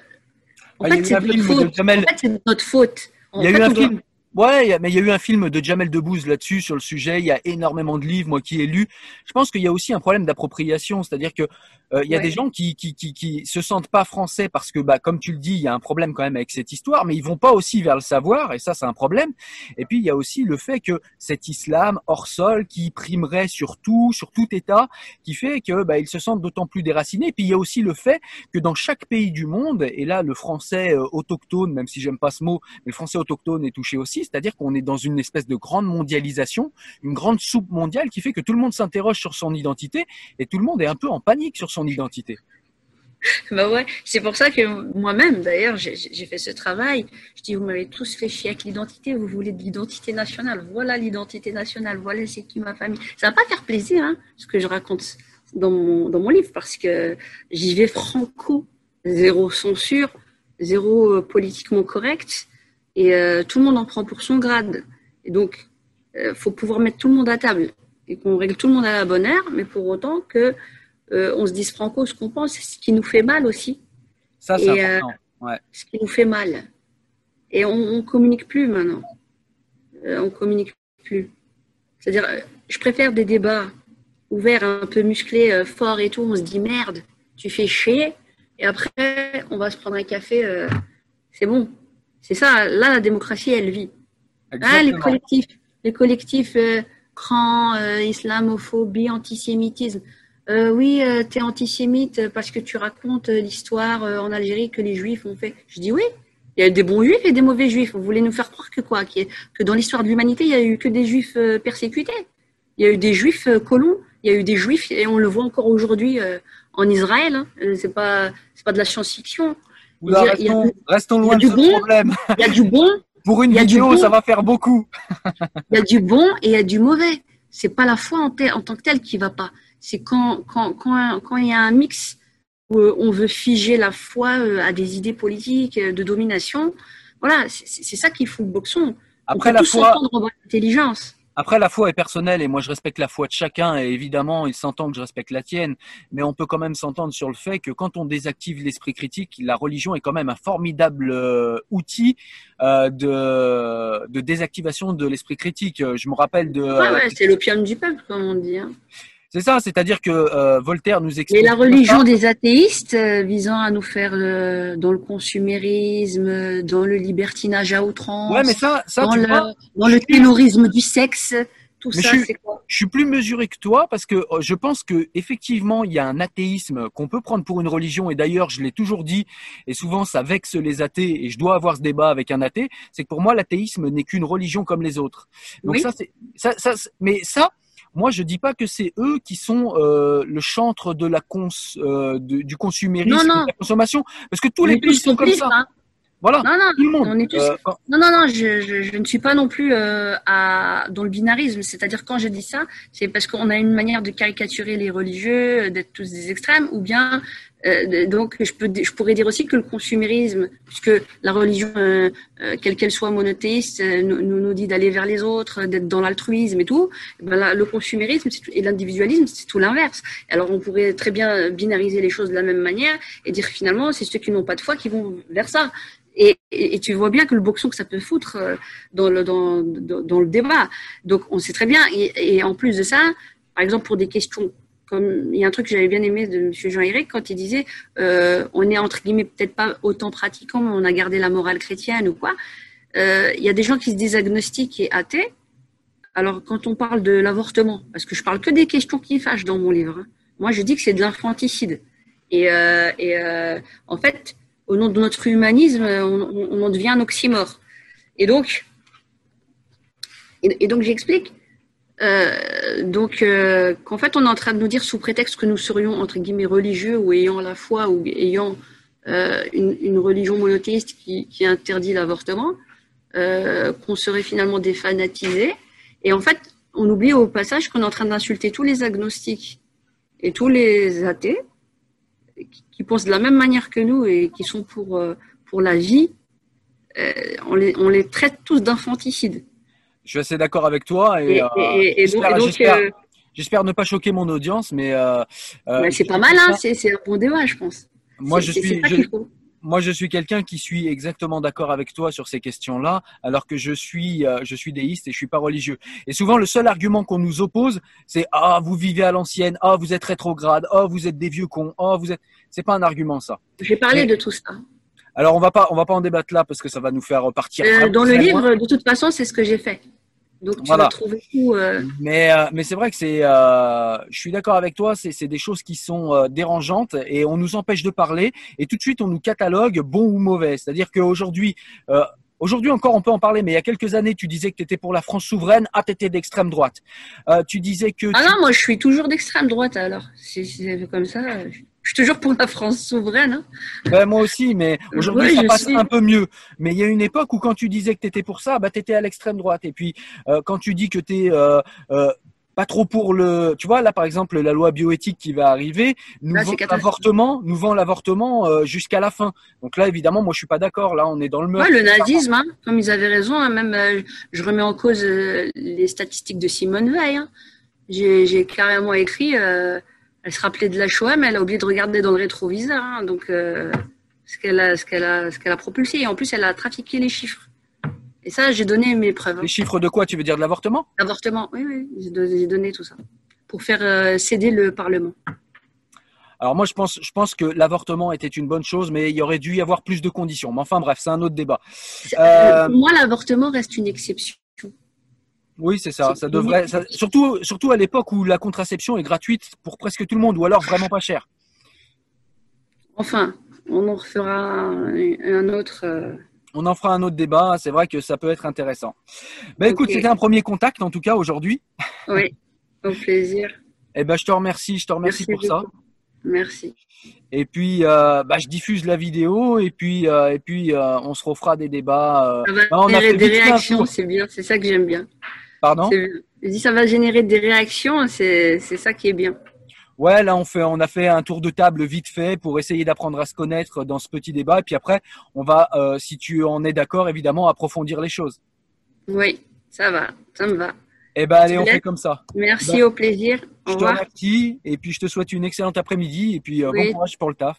Speaker 4: En fait, c'est notre, faute. En fait, c'est notre faute.
Speaker 3: il y a eu un film. Ouais, mais il y a eu un film de Jamel Debbouze là-dessus sur le sujet. Il y a énormément de livres, moi qui ai lu. Je pense qu'il y a aussi un problème d'appropriation, c'est-à-dire que euh, il y a des gens qui, qui, qui, qui, se sentent pas français parce que, bah, comme tu le dis, il y a un problème quand même avec cette histoire, mais ils vont pas aussi vers le savoir, et ça, c'est un problème. Et puis, il y a aussi le fait que cet islam hors sol qui primerait sur tout, sur tout État, qui fait que, bah, ils se sentent d'autant plus déracinés. Et puis, il y a aussi le fait que dans chaque pays du monde, et là, le français euh, autochtone, même si j'aime pas ce mot, mais le français autochtone est touché aussi, c'est-à-dire qu'on est dans une espèce de grande mondialisation, une grande soupe mondiale qui fait que tout le monde s'interroge sur son identité et tout le monde est un peu en panique sur son identité.
Speaker 4: Bah ouais, c'est pour ça que moi-même, d'ailleurs, j'ai fait ce travail. Je dis, vous m'avez tous fait chier avec l'identité, vous voulez de l'identité nationale. Voilà l'identité nationale, voilà c'est qui ma famille. Ça va pas faire plaisir, hein, ce que je raconte dans mon, dans mon livre, parce que j'y vais franco, zéro censure, zéro euh, politiquement correct, et euh, tout le monde en prend pour son grade. Et donc, il euh, faut pouvoir mettre tout le monde à table et qu'on règle tout le monde à la bonne heure, mais pour autant que euh, on se dise franco ce qu'on pense, ce qui nous fait mal aussi.
Speaker 3: Ça, c'est euh, important. Ouais.
Speaker 4: Ce qui nous fait mal. Et on, ne communique plus maintenant. On communique plus. C'est-à-dire, je préfère des débats ouverts, un peu musclés, forts et tout. On se dit merde, tu fais chier. Et après, on va se prendre un café. c'est bon. C'est ça. Là, la démocratie, elle vit. Ah, les collectifs, les collectifs cran, islamophobie, antisémitisme. Euh, oui, euh, tu es antisémite parce que tu racontes euh, l'histoire en Algérie que les juifs ont fait. Je dis oui, il y a des bons juifs et des mauvais juifs. Vous voulez nous faire croire que quoi? Que dans l'histoire de l'humanité, il n'y a eu que des juifs persécutés Il y a eu des juifs euh, colons, il y a eu des juifs, et on le voit encore aujourd'hui euh, en Israël. Hein. Euh, C'est pas, c'est pas de la science-fiction.
Speaker 3: Oula,
Speaker 4: a- a-
Speaker 3: restons, loin de ce
Speaker 4: bon.
Speaker 3: problème.
Speaker 4: Il y a du bon,
Speaker 3: Pour une vidéo,
Speaker 4: bon.
Speaker 3: ça va faire beaucoup.
Speaker 4: il y a du bon et il y a du mauvais. C'est pas la foi en, tant que telle qui va pas. C'est quand, quand, quand, quand il y a un mix où euh, on veut figer la foi euh, à des idées politiques euh, de domination. Voilà, c'est ça qui fout le boxon.
Speaker 3: Après
Speaker 4: on peut
Speaker 3: la
Speaker 4: tous
Speaker 3: foi,
Speaker 4: intelligence.
Speaker 3: Après, la foi est personnelle et moi je respecte la foi de chacun et évidemment il s'entend que je respecte la tienne, mais on peut quand même s'entendre sur le fait que quand on désactive l'esprit critique, la religion est quand même un formidable euh, outil euh, de, de désactivation de l'esprit critique. Je me rappelle de...
Speaker 4: Ouais, ouais, c'est l'opium du peuple, comme on dit. hein.
Speaker 3: C'est ça, c'est-à-dire que euh, Voltaire nous
Speaker 4: Et
Speaker 3: explique...
Speaker 4: la religion des athéistes euh, visant à nous faire dans le consumérisme, dans le libertinage à outrance,
Speaker 3: Ouais, mais ça, ça
Speaker 4: dans, le,
Speaker 3: vois,
Speaker 4: dans le terrorisme du sexe, tout
Speaker 3: Mais
Speaker 4: ça,
Speaker 3: je suis-
Speaker 4: c'est quoi?
Speaker 3: je suis plus mesuré que toi parce que euh, je pense que effectivement il y a un athéisme qu'on peut prendre pour une religion et d'ailleurs je l'ai toujours dit et souvent ça vexe les athées et je dois avoir ce débat avec un athée c'est que pour moi l'athéisme n'est qu'une religion comme les autres donc
Speaker 4: Oui.
Speaker 3: ça c'est ça, ça c'est- mais ça moi je dis pas que c'est eux qui sont euh, le chantre de la cons euh, de- du consumérisme
Speaker 4: Non, non.
Speaker 3: de la consommation parce que tous
Speaker 4: On
Speaker 3: les pays sont comme ça
Speaker 4: hein.
Speaker 3: voilà
Speaker 4: Non, non,
Speaker 3: tout le monde
Speaker 4: on est tous-
Speaker 3: Euh, quand-
Speaker 4: Non, non, non, je, je, je ne suis pas non plus euh, à, dans le binarisme. C'est-à-dire, quand je dis ça, c'est parce qu'on a une manière de caricaturer les religieux, d'être tous des extrêmes, ou bien, euh, donc, je, pourrais dire aussi que le consumérisme, puisque la religion, euh, euh, quelle qu'elle soit monothéiste, nous, nous dit d'aller vers les autres, d'être dans l'altruisme et tout, eh ben le consumérisme et l'individualisme, c'est tout l'inverse. Alors, on pourrait très bien binariser les choses de la même manière et dire finalement, c'est ceux qui n'ont pas de foi qui vont vers ça. Et, tu vois bien que le boxon que ça peut foutre dans le, débat. Donc on sait très bien. Et en plus de ça, par exemple pour des questions il y a un truc que j'avais bien aimé de M. Jean-Éric quand il disait euh, on est entre guillemets peut-être pas autant pratiquant, mais on a gardé la morale chrétienne ou quoi. Euh, Il y a des gens qui se disent agnostiques et athées. Alors quand on parle de l'avortement, parce que je parle que des questions qui fâchent dans mon livre, hein, moi je dis que c'est de l'infanticide. Et, euh, en fait, au nom de notre humanisme, on, en devient un oxymore. Et donc, et donc j'explique euh, donc euh, qu'en fait on est en train de nous dire sous prétexte que nous serions entre guillemets religieux ou ayant la foi ou ayant euh, une, une religion monothéiste qui, qui interdit l'avortement, euh, qu'on serait finalement défanatisés. Et en fait, on oublie au passage qu'on est en train d'insulter tous les agnostiques et tous les athées qui, qui pensent de la même manière que nous et qui sont pour, euh, pour la vie. On, les, on les traite tous d'infanticides.
Speaker 3: Je suis assez d'accord avec toi et, j'espère- ne pas choquer mon audience, mais euh, euh,
Speaker 4: bah, c'est pas mal, hein, c'est un bon débat, je pense.
Speaker 3: Moi, je suis, moi, je suis quelqu'un qui suis exactement d'accord avec toi sur ces questions-là, alors que je suis, euh, je suis déiste et je suis pas religieux. Et souvent, le seul argument qu'on nous oppose, c'est ah vous vivez à l'ancienne, ah vous êtes rétrograde, ah vous êtes des vieux cons, ah vous êtes. C'est pas un argument ça.
Speaker 4: J'ai parlé
Speaker 3: Mais-
Speaker 4: de tout ça.
Speaker 3: Alors on va pas, on va pas en débattre là parce que ça va nous faire repartir.
Speaker 4: Euh, dans le livre,
Speaker 3: loin.
Speaker 4: de toute façon, c'est ce que j'ai fait. Donc tu
Speaker 3: Voilà.
Speaker 4: vas trouver tout. euh,
Speaker 3: Mais, euh, mais c'est vrai que c'est, euh, je suis d'accord avec toi, c'est, c'est des choses qui sont euh, dérangeantes et on nous empêche de parler et tout de suite on nous catalogue bon ou mauvais. C'est-à-dire qu'aujourd'hui, euh, aujourd'hui encore on peut en parler, mais il y a quelques années tu disais que tu étais pour la France souveraine, ah t'étais d'extrême droite. Euh, tu disais que
Speaker 4: Ah
Speaker 3: tu-
Speaker 4: non, moi je suis toujours d'extrême droite alors. Si c'est comme ça, je suis toujours pour la France souveraine. hein.
Speaker 3: Ben, moi aussi, mais aujourd'hui
Speaker 4: Ouais,
Speaker 3: ça passe un peu mieux. Mais il y a une époque où quand tu disais que tu étais pour ça, bah tu étais à l'extrême droite. Et puis euh, quand tu dis que tu es pas trop pour le, tu vois là par exemple la loi bioéthique qui va arriver, nous
Speaker 4: Là,
Speaker 3: vend l'avortement, nous vend l'avortement euh, jusqu'à la fin. Donc là évidemment moi je suis pas d'accord. Là on est dans le meurtre.
Speaker 4: Ouais, le nazisme, hein, comme ils avaient raison, hein, même euh, je remets en cause euh, les statistiques de Simone Veil. hein. J'ai j'ai carrément écrit, euh, elle se rappelait de la Shoah, mais elle a oublié de regarder dans le rétroviseur. hein, donc euh, ce qu'elle a, ce qu'elle a, ce qu'elle a propulsé. Et en plus, elle a trafiqué les chiffres. Et ça, j'ai donné mes preuves. hein.
Speaker 3: Les chiffres de quoi Tu veux dire de l'avortement?
Speaker 4: L'avortement, oui, oui, j'ai do- j'ai donné tout ça pour faire euh, céder le Parlement.
Speaker 3: Alors moi je pense, je pense que l'avortement était une bonne chose, mais il y aurait dû y avoir plus de conditions. Mais enfin bref, c'est un autre débat. Euh,
Speaker 4: moi, l'avortement reste une exception.
Speaker 3: Oui, c'est ça. Ça devrait, ça- surtout, surtout à l'époque où la contraception est gratuite pour presque tout le monde, ou alors vraiment pas cher.
Speaker 4: Enfin, on en refera un, autre. euh,
Speaker 3: On en fera un autre débat. C'est vrai que ça peut être intéressant. Ben écoute, c'était un premier contact en tout cas aujourd'hui.
Speaker 4: Oui. Au plaisir.
Speaker 3: Eh ben, je te remercie, je te remercie
Speaker 4: Merci
Speaker 3: pour ça.
Speaker 4: Merci.
Speaker 3: Et puis, euh, bah, je diffuse la vidéo et puis, euh, et puis, euh, on se refera des débats.
Speaker 4: Ça va
Speaker 3: Ah, on a
Speaker 4: des réactions, c'est bien. C'est ça que j'aime bien.
Speaker 3: Pardon
Speaker 4: Je dis ça va générer des réactions, c'est ça qui est bien.
Speaker 3: Ouais, là, on fait, on a fait un tour de table vite fait pour essayer d'apprendre à se connaître dans ce petit débat. Et puis après, on va, euh, si tu en es d'accord, évidemment, approfondir les choses.
Speaker 4: Oui, ça va, ça me va.
Speaker 3: Eh ben, allez, on fait comme ça.
Speaker 4: Merci,
Speaker 3: Ben,
Speaker 4: au plaisir. Au
Speaker 3: Je te remercie et puis je te souhaite une excellente après-midi et puis euh,
Speaker 4: Oui.
Speaker 3: bon courage pour le taf.